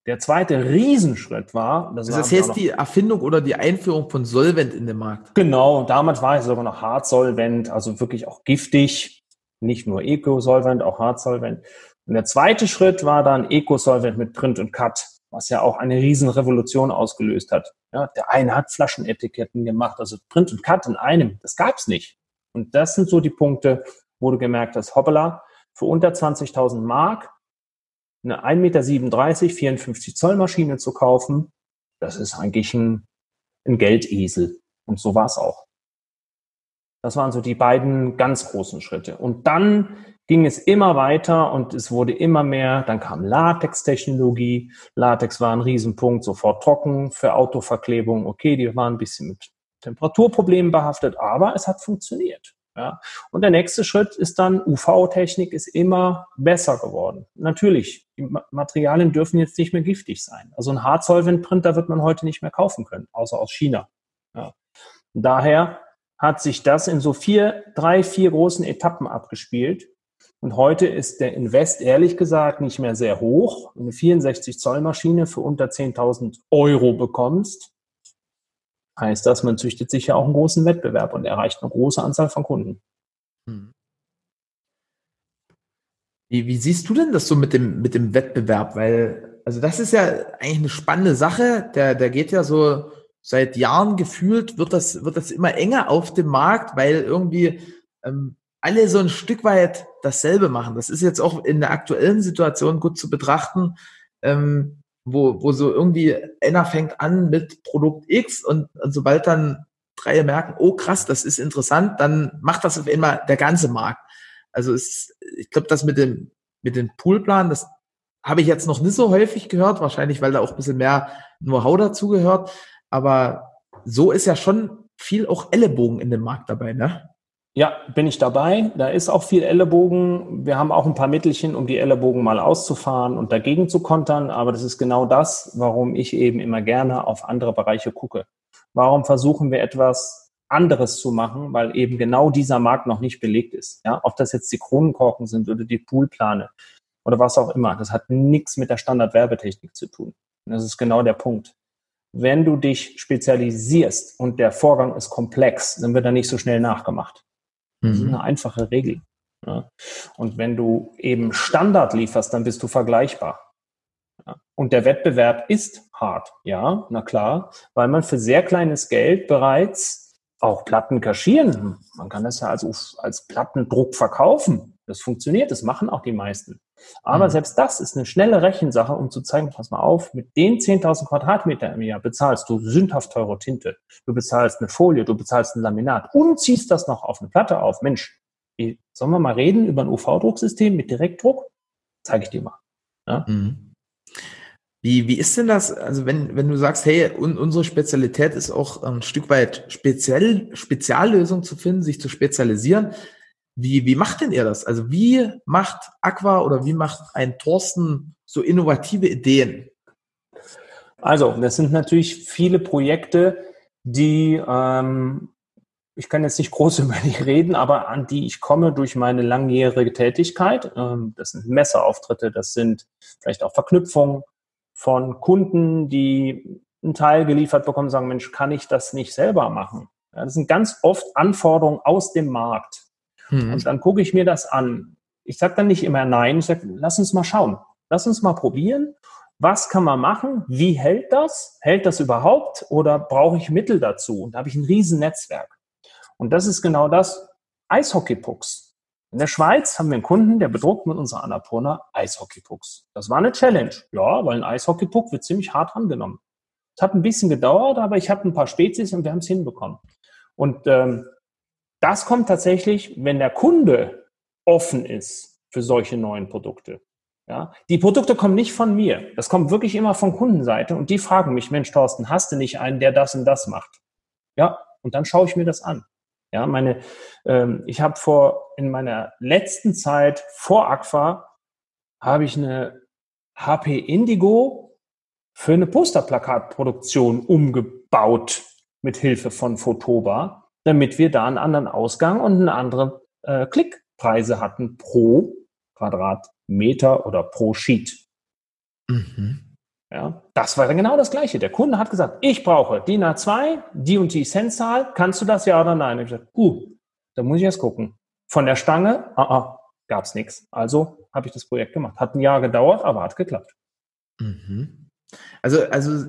Der zweite Riesenschritt war, das, das war jetzt die Erfindung oder die Einführung von Solvent in den Markt. Genau, damals war es sogar noch Hartsolvent, also wirklich auch giftig, nicht nur Eco-Solvent, auch Hartsolvent. Und der zweite Schritt war dann Eco-Solvent mit Print und Cut, was ja auch eine Riesenrevolution ausgelöst hat. Ja, der eine hat Flaschenetiketten gemacht, also Print und Cut in einem, das gab's nicht. Und das sind so die Punkte, wo du gemerkt hast, hoppala, für unter 20.000 Mark eine 1,37 Meter, 54 Zoll Maschine zu kaufen, das ist eigentlich ein, ein Geldesel. Und so war es auch. Das waren so die beiden ganz großen Schritte. Und dann ging es immer weiter und es wurde immer mehr. Dann kam Latex-Technologie. Latex war ein Riesenpunkt, sofort trocken für Autoverklebung. Okay, die waren ein bisschen mit Temperaturproblemen behaftet, aber es hat funktioniert. Ja. Und der nächste Schritt ist dann, UV-Technik ist immer besser geworden. Natürlich, die Materialien dürfen jetzt nicht mehr giftig sein. Also ein Hardsolvent-Printer wird man heute nicht mehr kaufen können, außer aus China. Ja. Daher hat sich das in so vier, drei, vier großen Etappen abgespielt. Und heute ist der Invest ehrlich gesagt nicht mehr sehr hoch. Eine 64 Zoll Maschine für unter 10.000 Euro bekommst, heißt das, man züchtet sich ja auch einen großen Wettbewerb und erreicht eine große Anzahl von Kunden. Hm. Wie, wie siehst du denn das so mit dem, mit dem Wettbewerb? Weil, also das ist ja eigentlich eine spannende Sache. Der, der geht ja so seit Jahren gefühlt, wird das, wird das immer enger auf dem Markt, weil irgendwie ähm, alle so ein Stück weit dasselbe machen. Das ist jetzt auch in der aktuellen Situation gut zu betrachten. Ähm, wo, wo so irgendwie einer fängt an mit Produkt X und, und sobald dann drei merken, oh krass, das ist interessant, dann macht das auf einmal der ganze Markt. Also es, ich glaube, das mit dem, mit dem Poolplan, das habe ich jetzt noch nicht so häufig gehört, wahrscheinlich, weil da auch ein bisschen mehr Know-how dazu gehört. Aber so ist ja schon viel auch Ellenbogen in dem Markt dabei, ne? Ja, bin ich dabei. Da ist auch viel Ellenbogen. Wir haben auch ein paar Mittelchen, um die Ellenbogen mal auszufahren und dagegen zu kontern. Aber das ist genau das, warum ich eben immer gerne auf andere Bereiche gucke. Warum versuchen wir etwas anderes zu machen? Weil eben genau dieser Markt noch nicht belegt ist. Ja, ob das jetzt die Kronenkorken sind oder die Poolplane oder was auch immer. Das hat nichts mit der Standardwerbetechnik zu tun. Das ist genau der Punkt. Wenn du dich spezialisierst und der Vorgang ist komplex, dann wird er nicht so schnell nachgemacht. Das ist mhm. eine einfache Regel. Ja. Und wenn du eben Standard lieferst, dann bist du vergleichbar. Ja. Und der Wettbewerb ist hart, ja, na klar, weil man für sehr kleines Geld bereits auch Platten kaschieren. Man kann das ja als, als Plattendruck verkaufen. Das funktioniert, das machen auch die meisten. Aber mhm. selbst das ist eine schnelle Rechensache, um zu zeigen, pass mal auf, mit den 10.000 Quadratmeter im Jahr bezahlst du sündhaft teure Tinte, du bezahlst eine Folie, du bezahlst ein Laminat und ziehst das noch auf eine Platte auf. Mensch, sollen wir mal reden über ein UV-Drucksystem mit Direktdruck? Zeige ich dir mal. Ja? Mhm. Wie, wie ist denn das? Also wenn, wenn du sagst, hey, un, unsere Spezialität ist auch ein Stück weit speziell, Speziallösungen zu finden, sich zu spezialisieren. Wie, wie macht denn ihr das? Also wie macht Aqua oder wie macht ein Thorsten so innovative Ideen? Also, das sind natürlich viele Projekte, die, ähm, ich kann jetzt nicht groß über die reden, aber an die ich komme durch meine langjährige Tätigkeit. Ähm, das sind Messeauftritte, das sind vielleicht auch Verknüpfungen von Kunden, die einen Teil geliefert bekommen, sagen, Mensch, kann ich das nicht selber machen? Ja, das sind ganz oft Anforderungen aus dem Markt. Mhm. Und dann gucke ich mir das an. Ich sage dann nicht immer nein, ich sage, lass uns mal schauen. Lass uns mal probieren. Was kann man machen? Wie hält das? Hält das überhaupt? Oder brauche ich Mittel dazu? Und da habe ich ein riesen Netzwerk. Und das ist genau das Eishockeypucks. In der Schweiz haben wir einen Kunden, der bedruckt mit unserer Annapurna Eishockeypucks. Das war eine Challenge. Ja, weil ein Eishockeypuck wird ziemlich hart angenommen. Es hat ein bisschen gedauert, aber ich habe ein paar Spezies und wir haben es hinbekommen. Und ähm, das kommt tatsächlich, wenn der Kunde offen ist für solche neuen Produkte. Ja, die Produkte kommen nicht von mir. Das kommt wirklich immer von Kundenseite und die fragen mich, Mensch, Thorsten, hast du nicht einen, der das und das macht? Ja, und dann schaue ich mir das an. Ja, meine, ähm, ich habe vor in meiner letzten Zeit vor Aqua habe ich eine HP Indigo für eine Posterplakatproduktion umgebaut mit Hilfe von Fotoba damit wir da einen anderen Ausgang und eine andere äh, Klickpreise hatten pro Quadratmeter oder pro Sheet. Mhm. Ja, das war dann genau das Gleiche. Der Kunde hat gesagt, ich brauche DIN A2, die und die Centzahl, kannst du das ja oder nein? Ich habe gesagt, uh, da muss ich jetzt gucken. Von der Stange, ah, ah, gab es nichts. Also habe ich das Projekt gemacht. Hat ein Jahr gedauert, aber hat geklappt. Mhm. Also, also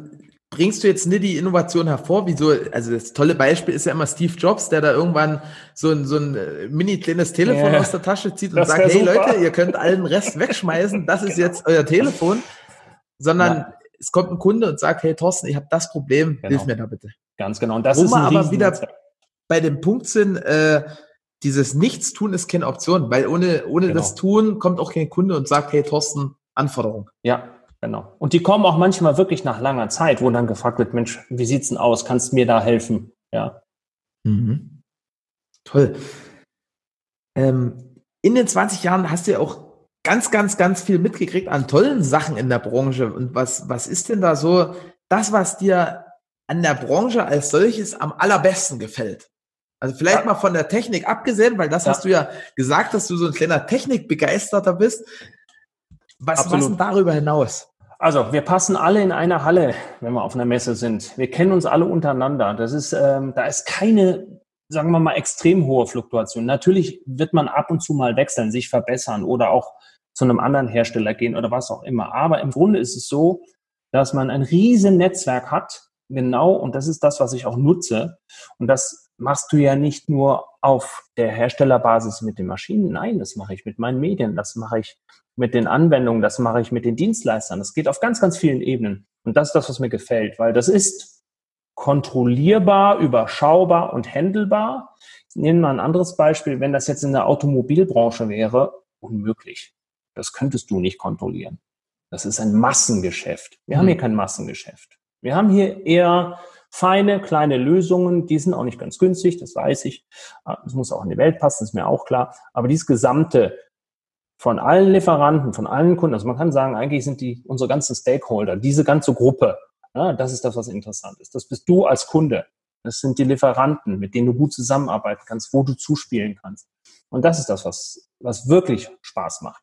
bringst du jetzt nicht die Innovation hervor? Wieso? Also das tolle Beispiel ist ja immer Steve Jobs, der da irgendwann so ein, so ein äh, mini kleines Telefon ja, aus der Tasche zieht und sagt, hey super. Leute, ihr könnt allen Rest wegschmeißen, das ist genau. jetzt euer Telefon. Sondern ja. es kommt ein Kunde und sagt, hey Thorsten, ich habe das Problem, genau. hilf mir da bitte. Ganz genau. Und das Wo ist wir aber wieder bei dem Punkt sind, äh, dieses Nichtstun ist keine Option, weil ohne, ohne genau. das Tun kommt auch kein Kunde und sagt, hey Thorsten, Anforderung. Ja, Genau. Und die kommen auch manchmal wirklich nach langer Zeit, wo dann gefragt wird, Mensch, wie sieht's denn aus? Kannst du mir da helfen? Ja. Mhm. Toll. Ähm, in den 20 Jahren hast du ja auch ganz, ganz, ganz viel mitgekriegt an tollen Sachen in der Branche. Und was, was ist denn da so das, was dir an der Branche als solches am allerbesten gefällt? Also vielleicht ja. mal von der Technik abgesehen, weil das ja. hast du ja gesagt, dass du so ein kleiner Technikbegeisterter bist. Was, was denn darüber hinaus? Also, wir passen alle in einer Halle, wenn wir auf einer Messe sind. Wir kennen uns alle untereinander. Das ist, ähm, da ist keine, sagen wir mal, extrem hohe Fluktuation. Natürlich wird man ab und zu mal wechseln, sich verbessern oder auch zu einem anderen Hersteller gehen oder was auch immer. Aber im Grunde ist es so, dass man ein riesen Netzwerk hat, genau, und das ist das, was ich auch nutze. Und das machst du ja nicht nur auf der Herstellerbasis mit den Maschinen. Nein, das mache ich mit meinen Medien, das mache ich mit den Anwendungen, das mache ich mit den Dienstleistern. Das geht auf ganz, ganz vielen Ebenen. Und das ist das, was mir gefällt, weil das ist kontrollierbar, überschaubar und handelbar. Nehmen wir ein anderes Beispiel. Wenn das jetzt in der Automobilbranche wäre, unmöglich. Das könntest du nicht kontrollieren. Das ist ein Massengeschäft. Wir mhm. haben hier kein Massengeschäft. Wir haben hier eher feine, kleine Lösungen, die sind auch nicht ganz günstig, das weiß ich. Das muss auch in die Welt passen, ist mir auch klar. Aber dieses gesamte von allen Lieferanten, von allen Kunden. Also man kann sagen, eigentlich sind die unsere ganzen Stakeholder, diese ganze Gruppe. Ja, das ist das, was interessant ist. Das bist du als Kunde. Das sind die Lieferanten, mit denen du gut zusammenarbeiten kannst, wo du zuspielen kannst. Und das ist das, was, was wirklich Spaß macht.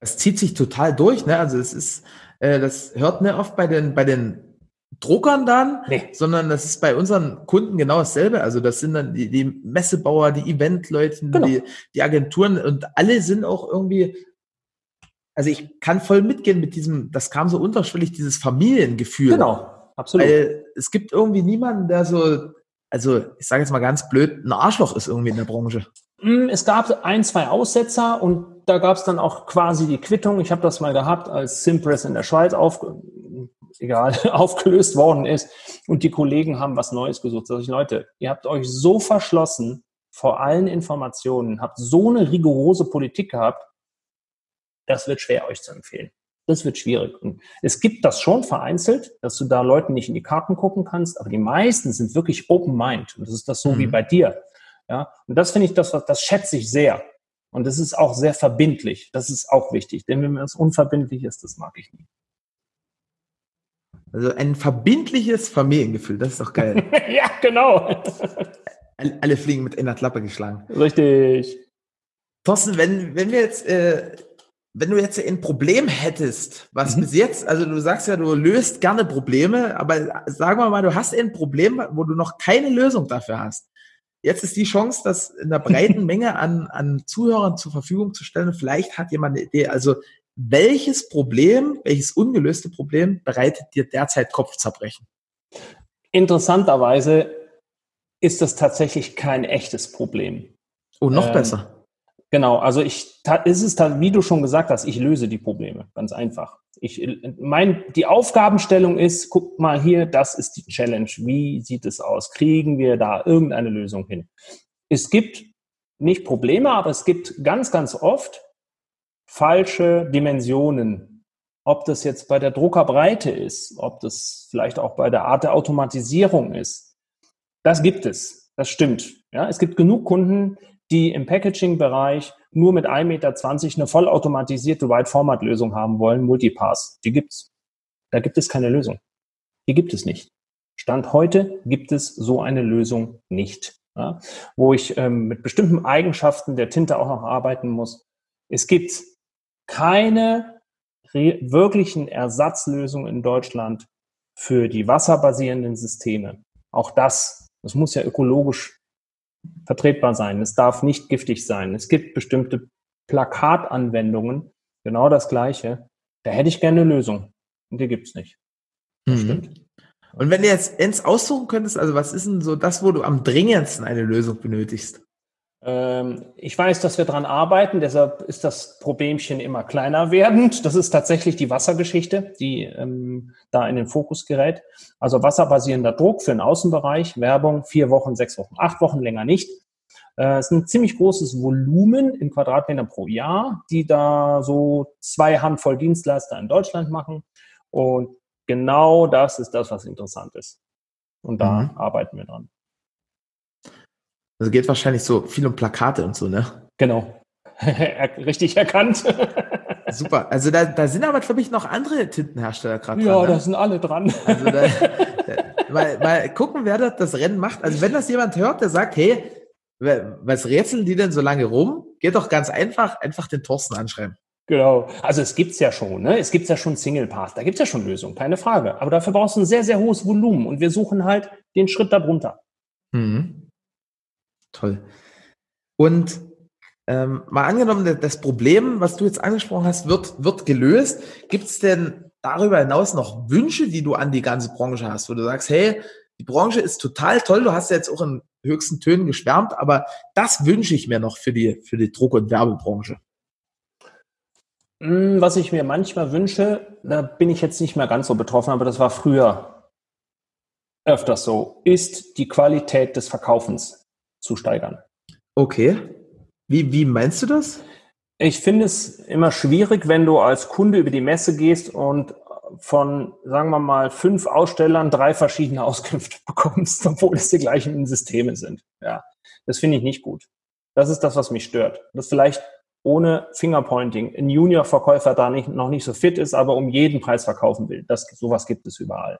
Das zieht sich total durch, ne? Also es ist, äh, das hört nicht oft bei den, bei den Druckern dann, nee. sondern das ist bei unseren Kunden genau dasselbe. Also das sind dann die, die Messebauer, die Eventleute, genau. die, die Agenturen und alle sind auch irgendwie, also ich kann voll mitgehen mit diesem, das kam so unterschwellig, dieses Familiengefühl. Genau, absolut. Weil es gibt irgendwie niemanden, der so, also ich sage jetzt mal ganz blöd, ein Arschloch ist irgendwie in der Branche. Mm, es gab ein, zwei Aussetzer und da gab es dann auch quasi die Quittung. Ich habe das mal gehabt, als Simpress in der Schweiz auf, egal, aufgelöst worden ist und die Kollegen haben was Neues gesucht. Sag ich, Leute, ihr habt euch so verschlossen vor allen Informationen, habt so eine rigorose Politik gehabt, das wird schwer euch zu empfehlen. Das wird schwierig. Und es gibt das schon vereinzelt, dass du da Leuten nicht in die Karten gucken kannst, aber die meisten sind wirklich open mind. Und das ist das so mhm. wie bei dir. Ja, und das finde ich, das, das schätze ich sehr. Und das ist auch sehr verbindlich. Das ist auch wichtig. Denn wenn es unverbindlich ist, das mag ich nie. Also ein verbindliches Familiengefühl, das ist doch geil. ja, genau. Alle Fliegen mit einer Klappe geschlagen. Richtig. Thorsten, wenn, wenn wir jetzt, äh, wenn du jetzt ein Problem hättest, was mhm. bis jetzt, also du sagst ja, du löst gerne Probleme, aber sagen wir mal, du hast ein Problem, wo du noch keine Lösung dafür hast. Jetzt ist die Chance, das in einer breiten Menge an, an Zuhörern zur Verfügung zu stellen. Vielleicht hat jemand eine Idee. Also welches Problem, welches ungelöste Problem bereitet dir derzeit Kopfzerbrechen? Interessanterweise ist das tatsächlich kein echtes Problem. Oh, noch ähm, besser. Genau, also ich, ist es wie du schon gesagt hast, ich löse die Probleme, ganz einfach. Ich, mein, die Aufgabenstellung ist, guck mal hier, das ist die Challenge. Wie sieht es aus? Kriegen wir da irgendeine Lösung hin? Es gibt nicht Probleme, aber es gibt ganz, ganz oft falsche Dimensionen. Ob das jetzt bei der Druckerbreite ist, ob das vielleicht auch bei der Art der Automatisierung ist. Das gibt es. Das stimmt. Ja, es gibt genug Kunden, die im Packaging-Bereich nur mit 1,20 Meter eine vollautomatisierte Wide-Format-Lösung haben wollen, Multipass. Die gibt's. Da gibt es keine Lösung. Die gibt es nicht. Stand heute gibt es so eine Lösung nicht. Ja, wo ich ähm, mit bestimmten Eigenschaften der Tinte auch noch arbeiten muss. Es gibt keine wirklichen Ersatzlösungen in Deutschland für die wasserbasierenden Systeme. Auch das, das muss ja ökologisch vertretbar sein. Es darf nicht giftig sein. Es gibt bestimmte Plakatanwendungen, genau das Gleiche. Da hätte ich gerne eine Lösung. Und die gibt's nicht. Mhm. stimmt. Und wenn du jetzt ins aussuchen könntest, also was ist denn so das, wo du am dringendsten eine Lösung benötigst? Ähm, ich weiß, dass wir dran arbeiten, deshalb ist das Problemchen immer kleiner werdend. Das ist tatsächlich die Wassergeschichte, die ähm, da in den Fokus gerät. Also wasserbasierender Druck für den Außenbereich, Werbung, vier Wochen, sechs Wochen, acht Wochen länger nicht. Äh, es ist ein ziemlich großes Volumen in Quadratmetern pro Jahr, die da so zwei Handvoll Dienstleister in Deutschland machen. Und genau das ist das, was interessant ist. Und da mhm. arbeiten wir dran. Also geht wahrscheinlich so viel um Plakate und so, ne? Genau. Richtig erkannt. Super. Also da, da sind aber, glaube ich, noch andere Tintenhersteller gerade ja, dran. Ja, ne? da sind alle dran. Also da, da, mal, mal gucken, wer das, das Rennen macht. Also wenn das jemand hört, der sagt, hey, was rätseln die denn so lange rum? Geht doch ganz einfach, einfach den Thorsten anschreiben. Genau. Also es gibt's ja schon, ne? Es gibt ja schon Single Path, da gibt's ja schon Lösungen, keine Frage. Aber dafür brauchst du ein sehr, sehr hohes Volumen und wir suchen halt den Schritt darunter. Mhm. Toll. Und ähm, mal angenommen, das Problem, was du jetzt angesprochen hast, wird, wird gelöst. Gibt es denn darüber hinaus noch Wünsche, die du an die ganze Branche hast, wo du sagst, hey, die Branche ist total toll, du hast ja jetzt auch in höchsten Tönen geschwärmt, aber das wünsche ich mir noch für die, für die Druck- und Werbebranche. Hm, was ich mir manchmal wünsche, da bin ich jetzt nicht mehr ganz so betroffen, aber das war früher öfters so, ist die Qualität des Verkaufens zu steigern. Okay. Wie, wie meinst du das? Ich finde es immer schwierig, wenn du als Kunde über die Messe gehst und von, sagen wir mal, fünf Ausstellern drei verschiedene Auskünfte bekommst, obwohl es die gleichen Systeme sind. Ja, das finde ich nicht gut. Das ist das, was mich stört. Das vielleicht ohne Fingerpointing ein Junior-Verkäufer da nicht, noch nicht so fit ist, aber um jeden Preis verkaufen will. Das, sowas gibt es überall.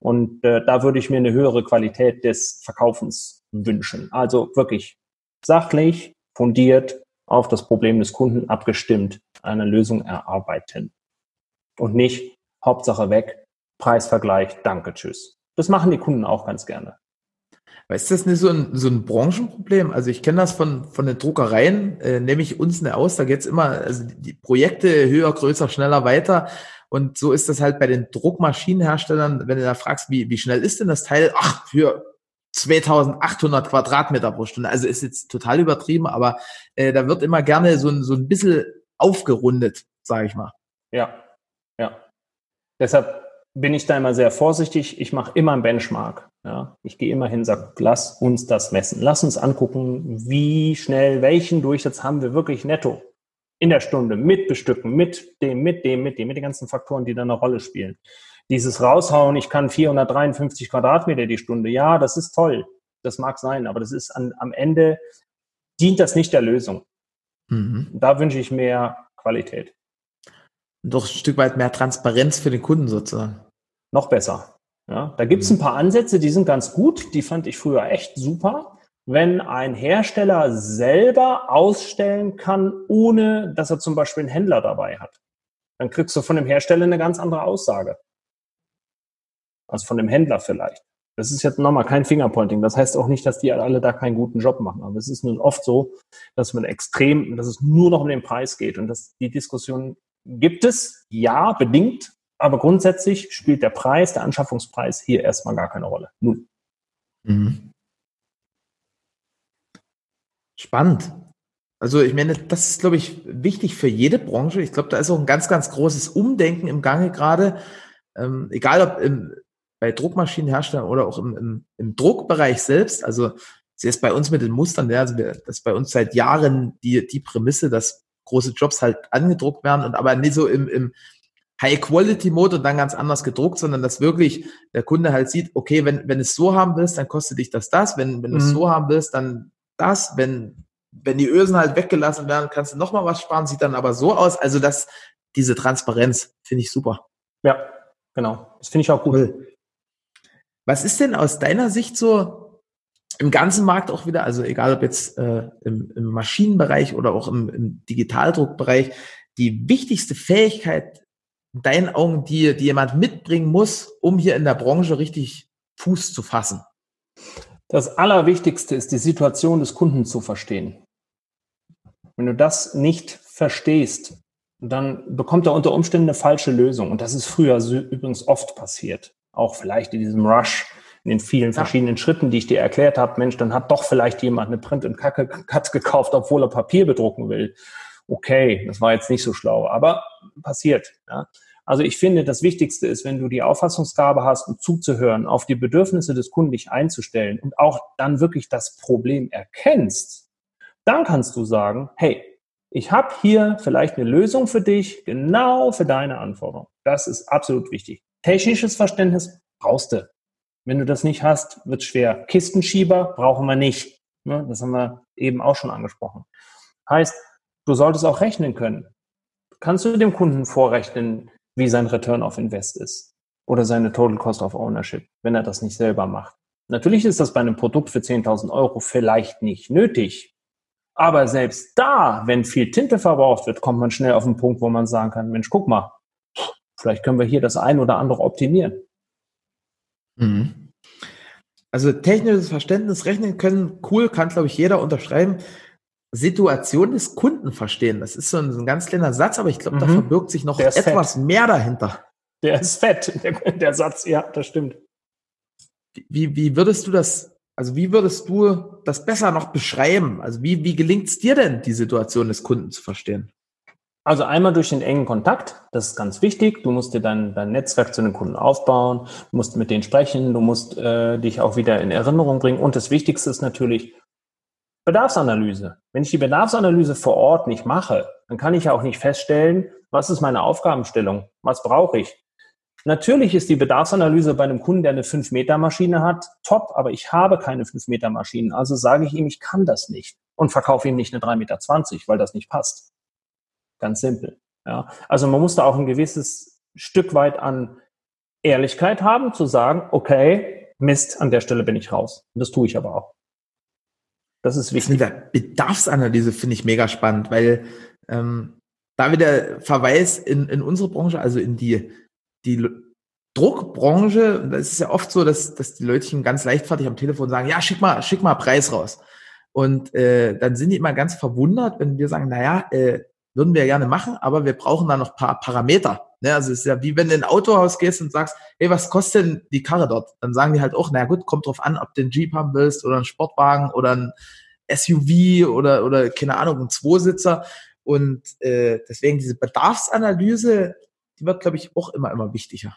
Und äh, da würde ich mir eine höhere Qualität des Verkaufens wünschen. Also wirklich sachlich, fundiert auf das Problem des Kunden abgestimmt eine Lösung erarbeiten. Und nicht Hauptsache weg, Preisvergleich, danke, tschüss. Das machen die Kunden auch ganz gerne. Ist das nicht so ein, so ein Branchenproblem? Also ich kenne das von, von den Druckereien, äh, nehme ich uns nicht aus, da geht's immer, also die Projekte höher, größer, schneller, weiter. Und so ist das halt bei den Druckmaschinenherstellern, wenn du da fragst, wie, wie schnell ist denn das Teil? Ach, für 2800 Quadratmeter pro Stunde. Also ist jetzt total übertrieben, aber äh, da wird immer gerne so ein, so ein bisschen aufgerundet, sage ich mal. Ja, ja. Deshalb bin ich da immer sehr vorsichtig. Ich mache immer einen Benchmark. Ja. Ich gehe immer hin und sage, lass uns das messen. Lass uns angucken, wie schnell, welchen Durchsatz haben wir wirklich netto in der Stunde mit Bestücken, mit dem, mit dem, mit dem, mit den ganzen Faktoren, die da eine Rolle spielen. Dieses Raushauen, ich kann 453 Quadratmeter die Stunde, ja, das ist toll. Das mag sein, aber das ist an, am Ende dient das nicht der Lösung. Mhm. Da wünsche ich mehr Qualität. Doch ein Stück weit mehr Transparenz für den Kunden sozusagen. Noch besser. Ja, da gibt es ein paar Ansätze, die sind ganz gut. Die fand ich früher echt super. Wenn ein Hersteller selber ausstellen kann, ohne dass er zum Beispiel einen Händler dabei hat, dann kriegst du von dem Hersteller eine ganz andere Aussage. Also von dem Händler vielleicht. Das ist jetzt nochmal kein Fingerpointing. Das heißt auch nicht, dass die alle da keinen guten Job machen. Aber es ist nun oft so, dass man extrem, dass es nur noch um den Preis geht und dass die Diskussion gibt es, ja, bedingt, aber grundsätzlich spielt der Preis, der Anschaffungspreis hier erstmal gar keine Rolle. Nun. Mhm. Spannend. Also ich meine, das ist, glaube ich, wichtig für jede Branche. Ich glaube, da ist auch ein ganz, ganz großes Umdenken im Gange gerade. Ähm, egal ob im, bei Druckmaschinenherstellern oder auch im, im, im Druckbereich selbst. Also sie ist bei uns mit den Mustern, ja, also das ist bei uns seit Jahren die, die Prämisse, dass große Jobs halt angedruckt werden und aber nicht so im, im High-Quality-Mode und dann ganz anders gedruckt, sondern dass wirklich der Kunde halt sieht, okay, wenn, wenn es so haben willst, dann kostet dich das das, wenn, wenn du es mhm. so haben willst, dann das, wenn, wenn die Ösen halt weggelassen werden, kannst du nochmal was sparen, sieht dann aber so aus, also das, diese Transparenz finde ich super. Ja, genau, das finde ich auch gut. Cool. Was ist denn aus deiner Sicht so im ganzen Markt auch wieder, also egal ob jetzt äh, im, im Maschinenbereich oder auch im, im Digitaldruckbereich, die wichtigste Fähigkeit in deinen Augen, die, die jemand mitbringen muss, um hier in der Branche richtig Fuß zu fassen? Das Allerwichtigste ist, die Situation des Kunden zu verstehen. Wenn du das nicht verstehst, dann bekommt er unter Umständen eine falsche Lösung. Und das ist früher übrigens oft passiert. Auch vielleicht in diesem Rush in den vielen verschiedenen Schritten, die ich dir erklärt habe, Mensch, dann hat doch vielleicht jemand eine Print- und Cut gekauft, obwohl er Papier bedrucken will. Okay, das war jetzt nicht so schlau, aber passiert. Ja. Also ich finde, das Wichtigste ist, wenn du die Auffassungsgabe hast, um zuzuhören, auf die Bedürfnisse des Kunden dich einzustellen und auch dann wirklich das Problem erkennst, dann kannst du sagen, hey, ich habe hier vielleicht eine Lösung für dich, genau für deine Anforderung. Das ist absolut wichtig. Technisches Verständnis brauchst du. Wenn du das nicht hast, wird es schwer. Kistenschieber brauchen wir nicht. Ne? Das haben wir eben auch schon angesprochen. Heißt, du solltest auch rechnen können. Kannst du dem Kunden vorrechnen, wie sein Return of Invest ist oder seine Total Cost of Ownership, wenn er das nicht selber macht? Natürlich ist das bei einem Produkt für 10.000 Euro vielleicht nicht nötig. Aber selbst da, wenn viel Tinte verbraucht wird, kommt man schnell auf den Punkt, wo man sagen kann, Mensch, guck mal, vielleicht können wir hier das ein oder andere optimieren. Mhm. Also technisches Verständnis rechnen können, cool, kann glaube ich jeder unterschreiben. Situation des Kunden verstehen, das ist so ein, so ein ganz kleiner Satz, aber ich glaube, mhm. da verbirgt sich noch etwas fett. mehr dahinter. Der ist fett, der, der, Satz, ja, das stimmt. Wie, wie würdest du das, also wie würdest du das besser noch beschreiben? Also wie, wie gelingt es dir denn, die Situation des Kunden zu verstehen? Also einmal durch den engen Kontakt, das ist ganz wichtig. Du musst dir dein, dein Netzwerk zu den Kunden aufbauen, du musst mit denen sprechen, du musst äh, dich auch wieder in Erinnerung bringen. Und das Wichtigste ist natürlich Bedarfsanalyse. Wenn ich die Bedarfsanalyse vor Ort nicht mache, dann kann ich ja auch nicht feststellen, was ist meine Aufgabenstellung, was brauche ich. Natürlich ist die Bedarfsanalyse bei einem Kunden, der eine 5-Meter-Maschine hat, top, aber ich habe keine 5-Meter-Maschinen. Also sage ich ihm, ich kann das nicht und verkaufe ihm nicht eine 3,20 Meter, weil das nicht passt. Ganz simpel. Ja. Also man muss da auch ein gewisses Stück weit an Ehrlichkeit haben, zu sagen, okay, Mist, an der Stelle bin ich raus. Und das tue ich aber auch. Das ist wichtig. Das der Bedarfsanalyse finde ich mega spannend, weil ähm, da wieder Verweis in, in unsere Branche, also in die, die Druckbranche, und das ist ja oft so, dass, dass die Leute ganz leichtfertig am Telefon sagen, ja, schick mal, schick mal Preis raus. Und äh, dann sind die immer ganz verwundert, wenn wir sagen, naja, äh, würden wir gerne machen, aber wir brauchen da noch paar Parameter. Ne? Also es ist ja wie wenn du in ein Autohaus gehst und sagst, hey, was kostet denn die Karre dort? Dann sagen die halt auch, naja gut, kommt drauf an, ob du einen Jeep haben willst oder einen Sportwagen oder ein SUV oder, oder keine Ahnung, ein Zweisitzer. Und äh, deswegen diese Bedarfsanalyse, die wird, glaube ich, auch immer, immer wichtiger.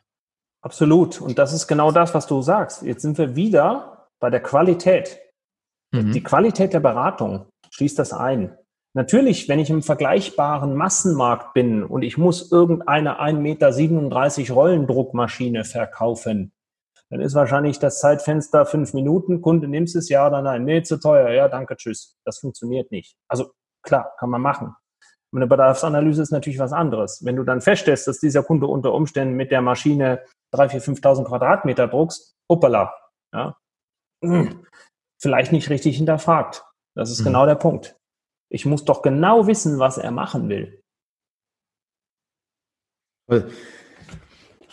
Absolut. Und das ist genau das, was du sagst. Jetzt sind wir wieder bei der Qualität. Mhm. Die Qualität der Beratung schließt das ein. Natürlich, wenn ich im vergleichbaren Massenmarkt bin und ich muss irgendeine 1,37 Meter Rollendruckmaschine verkaufen, dann ist wahrscheinlich das Zeitfenster fünf Minuten. Kunde nimmst es, ja oder nein? Nee, zu teuer. Ja, danke, tschüss. Das funktioniert nicht. Also klar, kann man machen. eine Bedarfsanalyse ist natürlich was anderes. Wenn du dann feststellst, dass dieser Kunde unter Umständen mit der Maschine 3.000, 4.000, 5.000 Quadratmeter druckst, hoppala, ja, vielleicht nicht richtig hinterfragt. Das ist mhm. genau der Punkt. Ich muss doch genau wissen, was er machen will.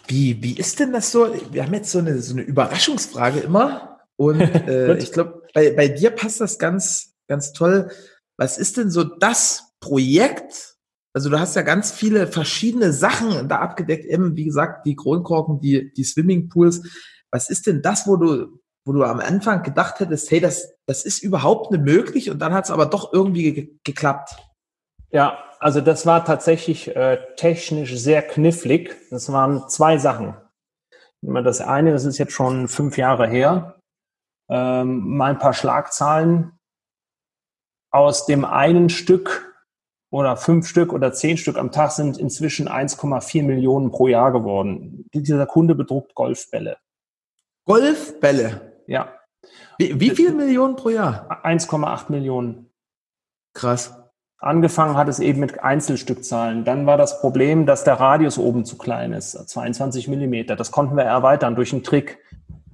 Wie, wie ist denn das so? Wir haben jetzt so eine, so eine Überraschungsfrage immer. Und äh, ich glaube, bei, bei dir passt das ganz, ganz toll. Was ist denn so das Projekt? Also du hast ja ganz viele verschiedene Sachen da abgedeckt, eben wie gesagt, die Kronkorken, die, die Swimmingpools. Was ist denn das, wo du, wo du am Anfang gedacht hättest, hey, das, das ist überhaupt nicht möglich und dann hat es aber doch irgendwie ge geklappt? Ja, also das war tatsächlich äh, technisch sehr knifflig. Das waren zwei Sachen. Das eine, das ist jetzt schon fünf Jahre her, ähm, mal ein paar Schlagzahlen. Aus dem einen Stück oder fünf Stück oder zehn Stück am Tag sind inzwischen 1,4 Millionen pro Jahr geworden. Dieser Kunde bedruckt Golfbälle. Golfbälle? Ja. Wie, wie viele Millionen pro Jahr? 1,8 Millionen. Krass. Angefangen hat es eben mit Einzelstückzahlen. Dann war das Problem, dass der Radius oben zu klein ist, 22 Millimeter. Das konnten wir erweitern durch einen Trick.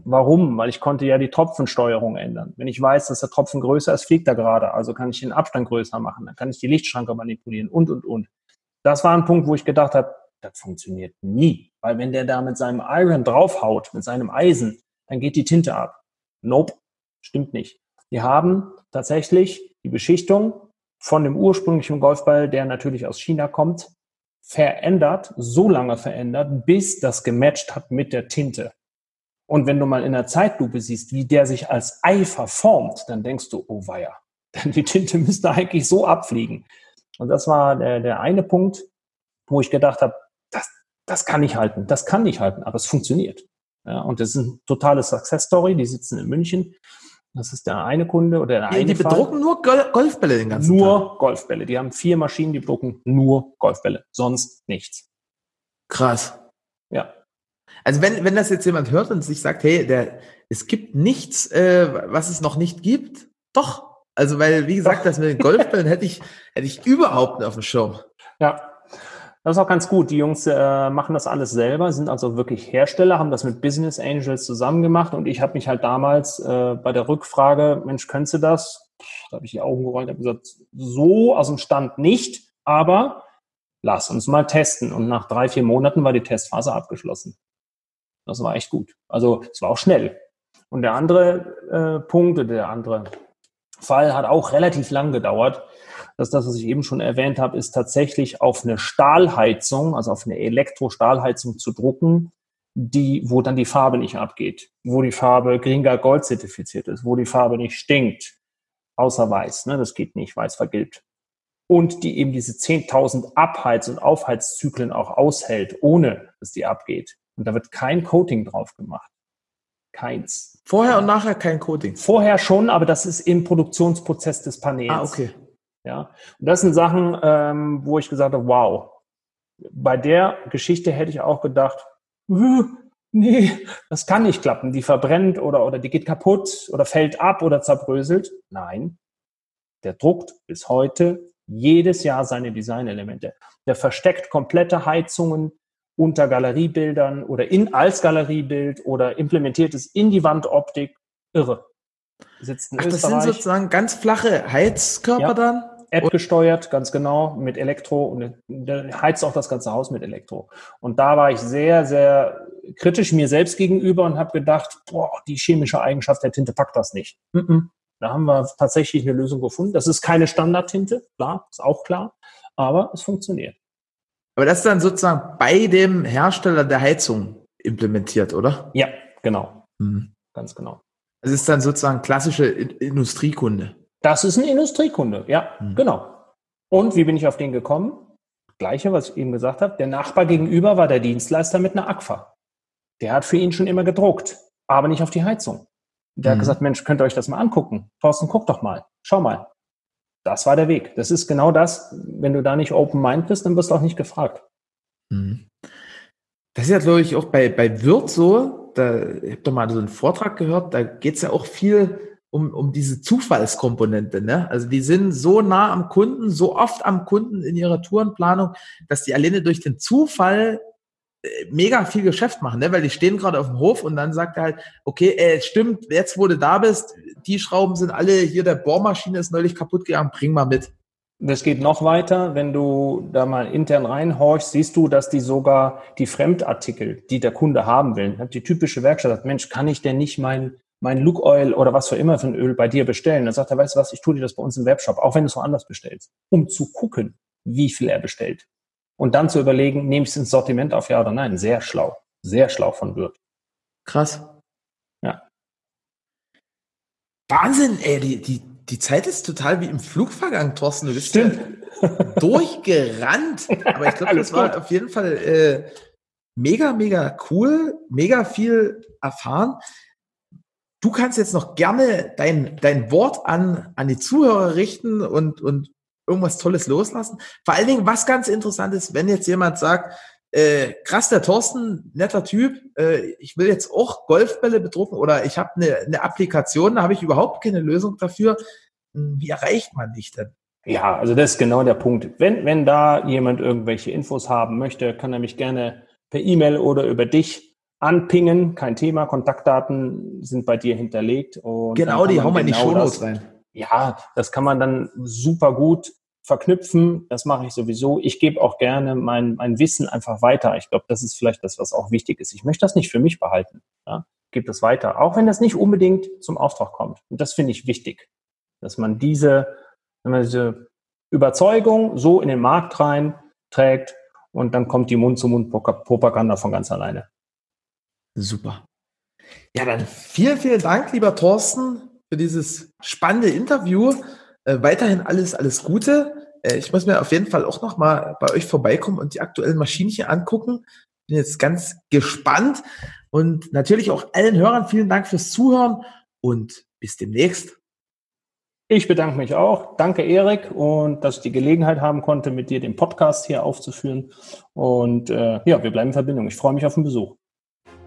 Warum? Weil ich konnte ja die Tropfensteuerung ändern. Wenn ich weiß, dass der Tropfen größer ist, fliegt er gerade. Also kann ich den Abstand größer machen. Dann kann ich die Lichtschranke manipulieren und, und, und. Das war ein Punkt, wo ich gedacht habe, das funktioniert nie. Weil wenn der da mit seinem Iron draufhaut, mit seinem Eisen, dann geht die Tinte ab. Nope, stimmt nicht. Wir haben tatsächlich die Beschichtung von dem ursprünglichen Golfball, der natürlich aus China kommt, verändert, so lange verändert, bis das gematcht hat mit der Tinte. Und wenn du mal in der Zeitlupe siehst, wie der sich als Ei verformt, dann denkst du, oh weia, denn die Tinte müsste eigentlich so abfliegen. Und das war der, der eine Punkt, wo ich gedacht habe, das, das kann nicht halten, das kann nicht halten, aber es funktioniert. Ja, und das ist eine totale Success Story. Die sitzen in München. Das ist der eine Kunde oder der die, eine. Die bedrucken Fall. nur Golfbälle den ganzen nur Tag. Nur Golfbälle. Die haben vier Maschinen, die bedrucken nur Golfbälle. Sonst nichts. Krass. Ja. Also wenn, wenn das jetzt jemand hört und sich sagt, hey, der, es gibt nichts, äh, was es noch nicht gibt, doch. Also weil, wie gesagt, das mit den Golfbällen hätte ich, hätte ich überhaupt nicht auf dem Schirm. Ja, das ist auch ganz gut. Die Jungs äh, machen das alles selber, sind also wirklich Hersteller, haben das mit Business Angels zusammen gemacht und ich habe mich halt damals äh, bei der Rückfrage, Mensch, könntest du das? Da habe ich die Augen gerollt, habe gesagt, so aus dem Stand nicht, aber lass uns mal testen. Und nach drei, vier Monaten war die Testphase abgeschlossen. Das war echt gut. Also es war auch schnell. Und der andere äh, Punkt, der andere Fall hat auch relativ lang gedauert dass das, was ich eben schon erwähnt habe, ist tatsächlich auf eine Stahlheizung, also auf eine Elektrostahlheizung zu drucken, die, wo dann die Farbe nicht abgeht, wo die Farbe Gringa Gold zertifiziert ist, wo die Farbe nicht stinkt, außer weiß, ne, das geht nicht, weiß vergilbt. Und die eben diese 10.000 Abheiz- und Aufheizzyklen auch aushält, ohne dass die abgeht. Und da wird kein Coating drauf gemacht. Keins. Vorher und nachher kein Coating? Vorher schon, aber das ist im Produktionsprozess des Panels. Ah, okay. Ja, und das sind Sachen, ähm, wo ich gesagt habe, wow. Bei der Geschichte hätte ich auch gedacht, uh, nee, das kann nicht klappen. Die verbrennt oder, oder die geht kaputt oder fällt ab oder zerbröselt. Nein, der druckt bis heute jedes Jahr seine Designelemente. Der versteckt komplette Heizungen unter Galeriebildern oder in als Galeriebild oder implementiert es in die Wandoptik. Irre. Ach, das sind sozusagen ganz flache Heizkörper ja. dann? App gesteuert, ganz genau, mit Elektro und heizt auch das ganze Haus mit Elektro. Und da war ich sehr, sehr kritisch mir selbst gegenüber und habe gedacht, boah, die chemische Eigenschaft der Tinte packt das nicht. Da haben wir tatsächlich eine Lösung gefunden. Das ist keine Standardtinte, klar, ist auch klar, aber es funktioniert. Aber das ist dann sozusagen bei dem Hersteller der Heizung implementiert, oder? Ja, genau. Mhm. Ganz genau. Es ist dann sozusagen klassische Industriekunde. Das ist ein Industriekunde, ja, mhm. genau. Und wie bin ich auf den gekommen? Gleiche, was ich eben gesagt habe. Der Nachbar gegenüber war der Dienstleister mit einer Aqua. Der hat für ihn schon immer gedruckt, aber nicht auf die Heizung. Der mhm. hat gesagt, Mensch, könnt ihr euch das mal angucken? Thorsten, guck doch mal. Schau mal. Das war der Weg. Das ist genau das. Wenn du da nicht Open Mind bist, dann wirst du auch nicht gefragt. Mhm. Das ist ja, glaube ich, auch bei, bei Wirt so. Da, ich habe doch mal so einen Vortrag gehört, da geht es ja auch viel um, um diese Zufallskomponente. Ne? Also die sind so nah am Kunden, so oft am Kunden in ihrer Tourenplanung, dass die alleine durch den Zufall äh, mega viel Geschäft machen, ne? weil die stehen gerade auf dem Hof und dann sagt er halt, okay, äh, stimmt, jetzt wo du da bist, die Schrauben sind alle, hier der Bohrmaschine ist neulich kaputt gegangen, bring mal mit. Das geht noch weiter. Wenn du da mal intern reinhorchst, siehst du, dass die sogar die Fremdartikel, die der Kunde haben will, die typische Werkstatt sagt, Mensch, kann ich denn nicht mein, mein Look Oil oder was für immer für ein Öl bei dir bestellen? Dann sagt er, weißt du was, ich tue dir das bei uns im Webshop, auch wenn du es woanders bestellst, um zu gucken, wie viel er bestellt. Und dann zu überlegen, nehme ich es ins Sortiment auf, ja oder nein. Sehr schlau. Sehr schlau von Wirt. Krass. Ja. Wahnsinn, ey, die, die, die Zeit ist total wie im Flug vergangen, Thorsten. Du bist Stimmt. durchgerannt. Aber ich glaube, das war gut. auf jeden Fall äh, mega, mega cool, mega viel erfahren. Du kannst jetzt noch gerne dein, dein Wort an, an die Zuhörer richten und, und irgendwas Tolles loslassen. Vor allen Dingen, was ganz interessant ist, wenn jetzt jemand sagt, äh, krass, der Thorsten, netter Typ, äh, ich will jetzt auch Golfbälle bedrucken oder ich habe eine, eine Applikation, da habe ich überhaupt keine Lösung dafür. Hm, wie erreicht man dich denn? Ja, also das ist genau der Punkt. Wenn, wenn da jemand irgendwelche Infos haben möchte, kann er mich gerne per E-Mail oder über dich anpingen. Kein Thema. Kontaktdaten sind bei dir hinterlegt. Und genau, die hauen wir in die genau Shownotes rein. Ja, das kann man dann super gut verknüpfen. Das mache ich sowieso. Ich gebe auch gerne mein, mein Wissen einfach weiter. Ich glaube, das ist vielleicht das, was auch wichtig ist. Ich möchte das nicht für mich behalten. Ja? Gebe das weiter, auch wenn das nicht unbedingt zum Auftrag kommt. Und das finde ich wichtig, dass man diese, wenn man diese Überzeugung so in den Markt rein trägt und dann kommt die Mund-zu-Mund-Propaganda von ganz alleine. Super. Ja, dann vielen, vielen Dank, lieber Thorsten, für dieses spannende Interview. Äh, weiterhin alles, alles Gute. Äh, ich muss mir auf jeden Fall auch noch mal bei euch vorbeikommen und die aktuellen Maschinchen angucken. Bin jetzt ganz gespannt und natürlich auch allen Hörern vielen Dank fürs Zuhören und bis demnächst. Ich bedanke mich auch. Danke, Erik, und dass ich die Gelegenheit haben konnte, mit dir den Podcast hier aufzuführen. Und äh, ja, wir bleiben in Verbindung. Ich freue mich auf den Besuch.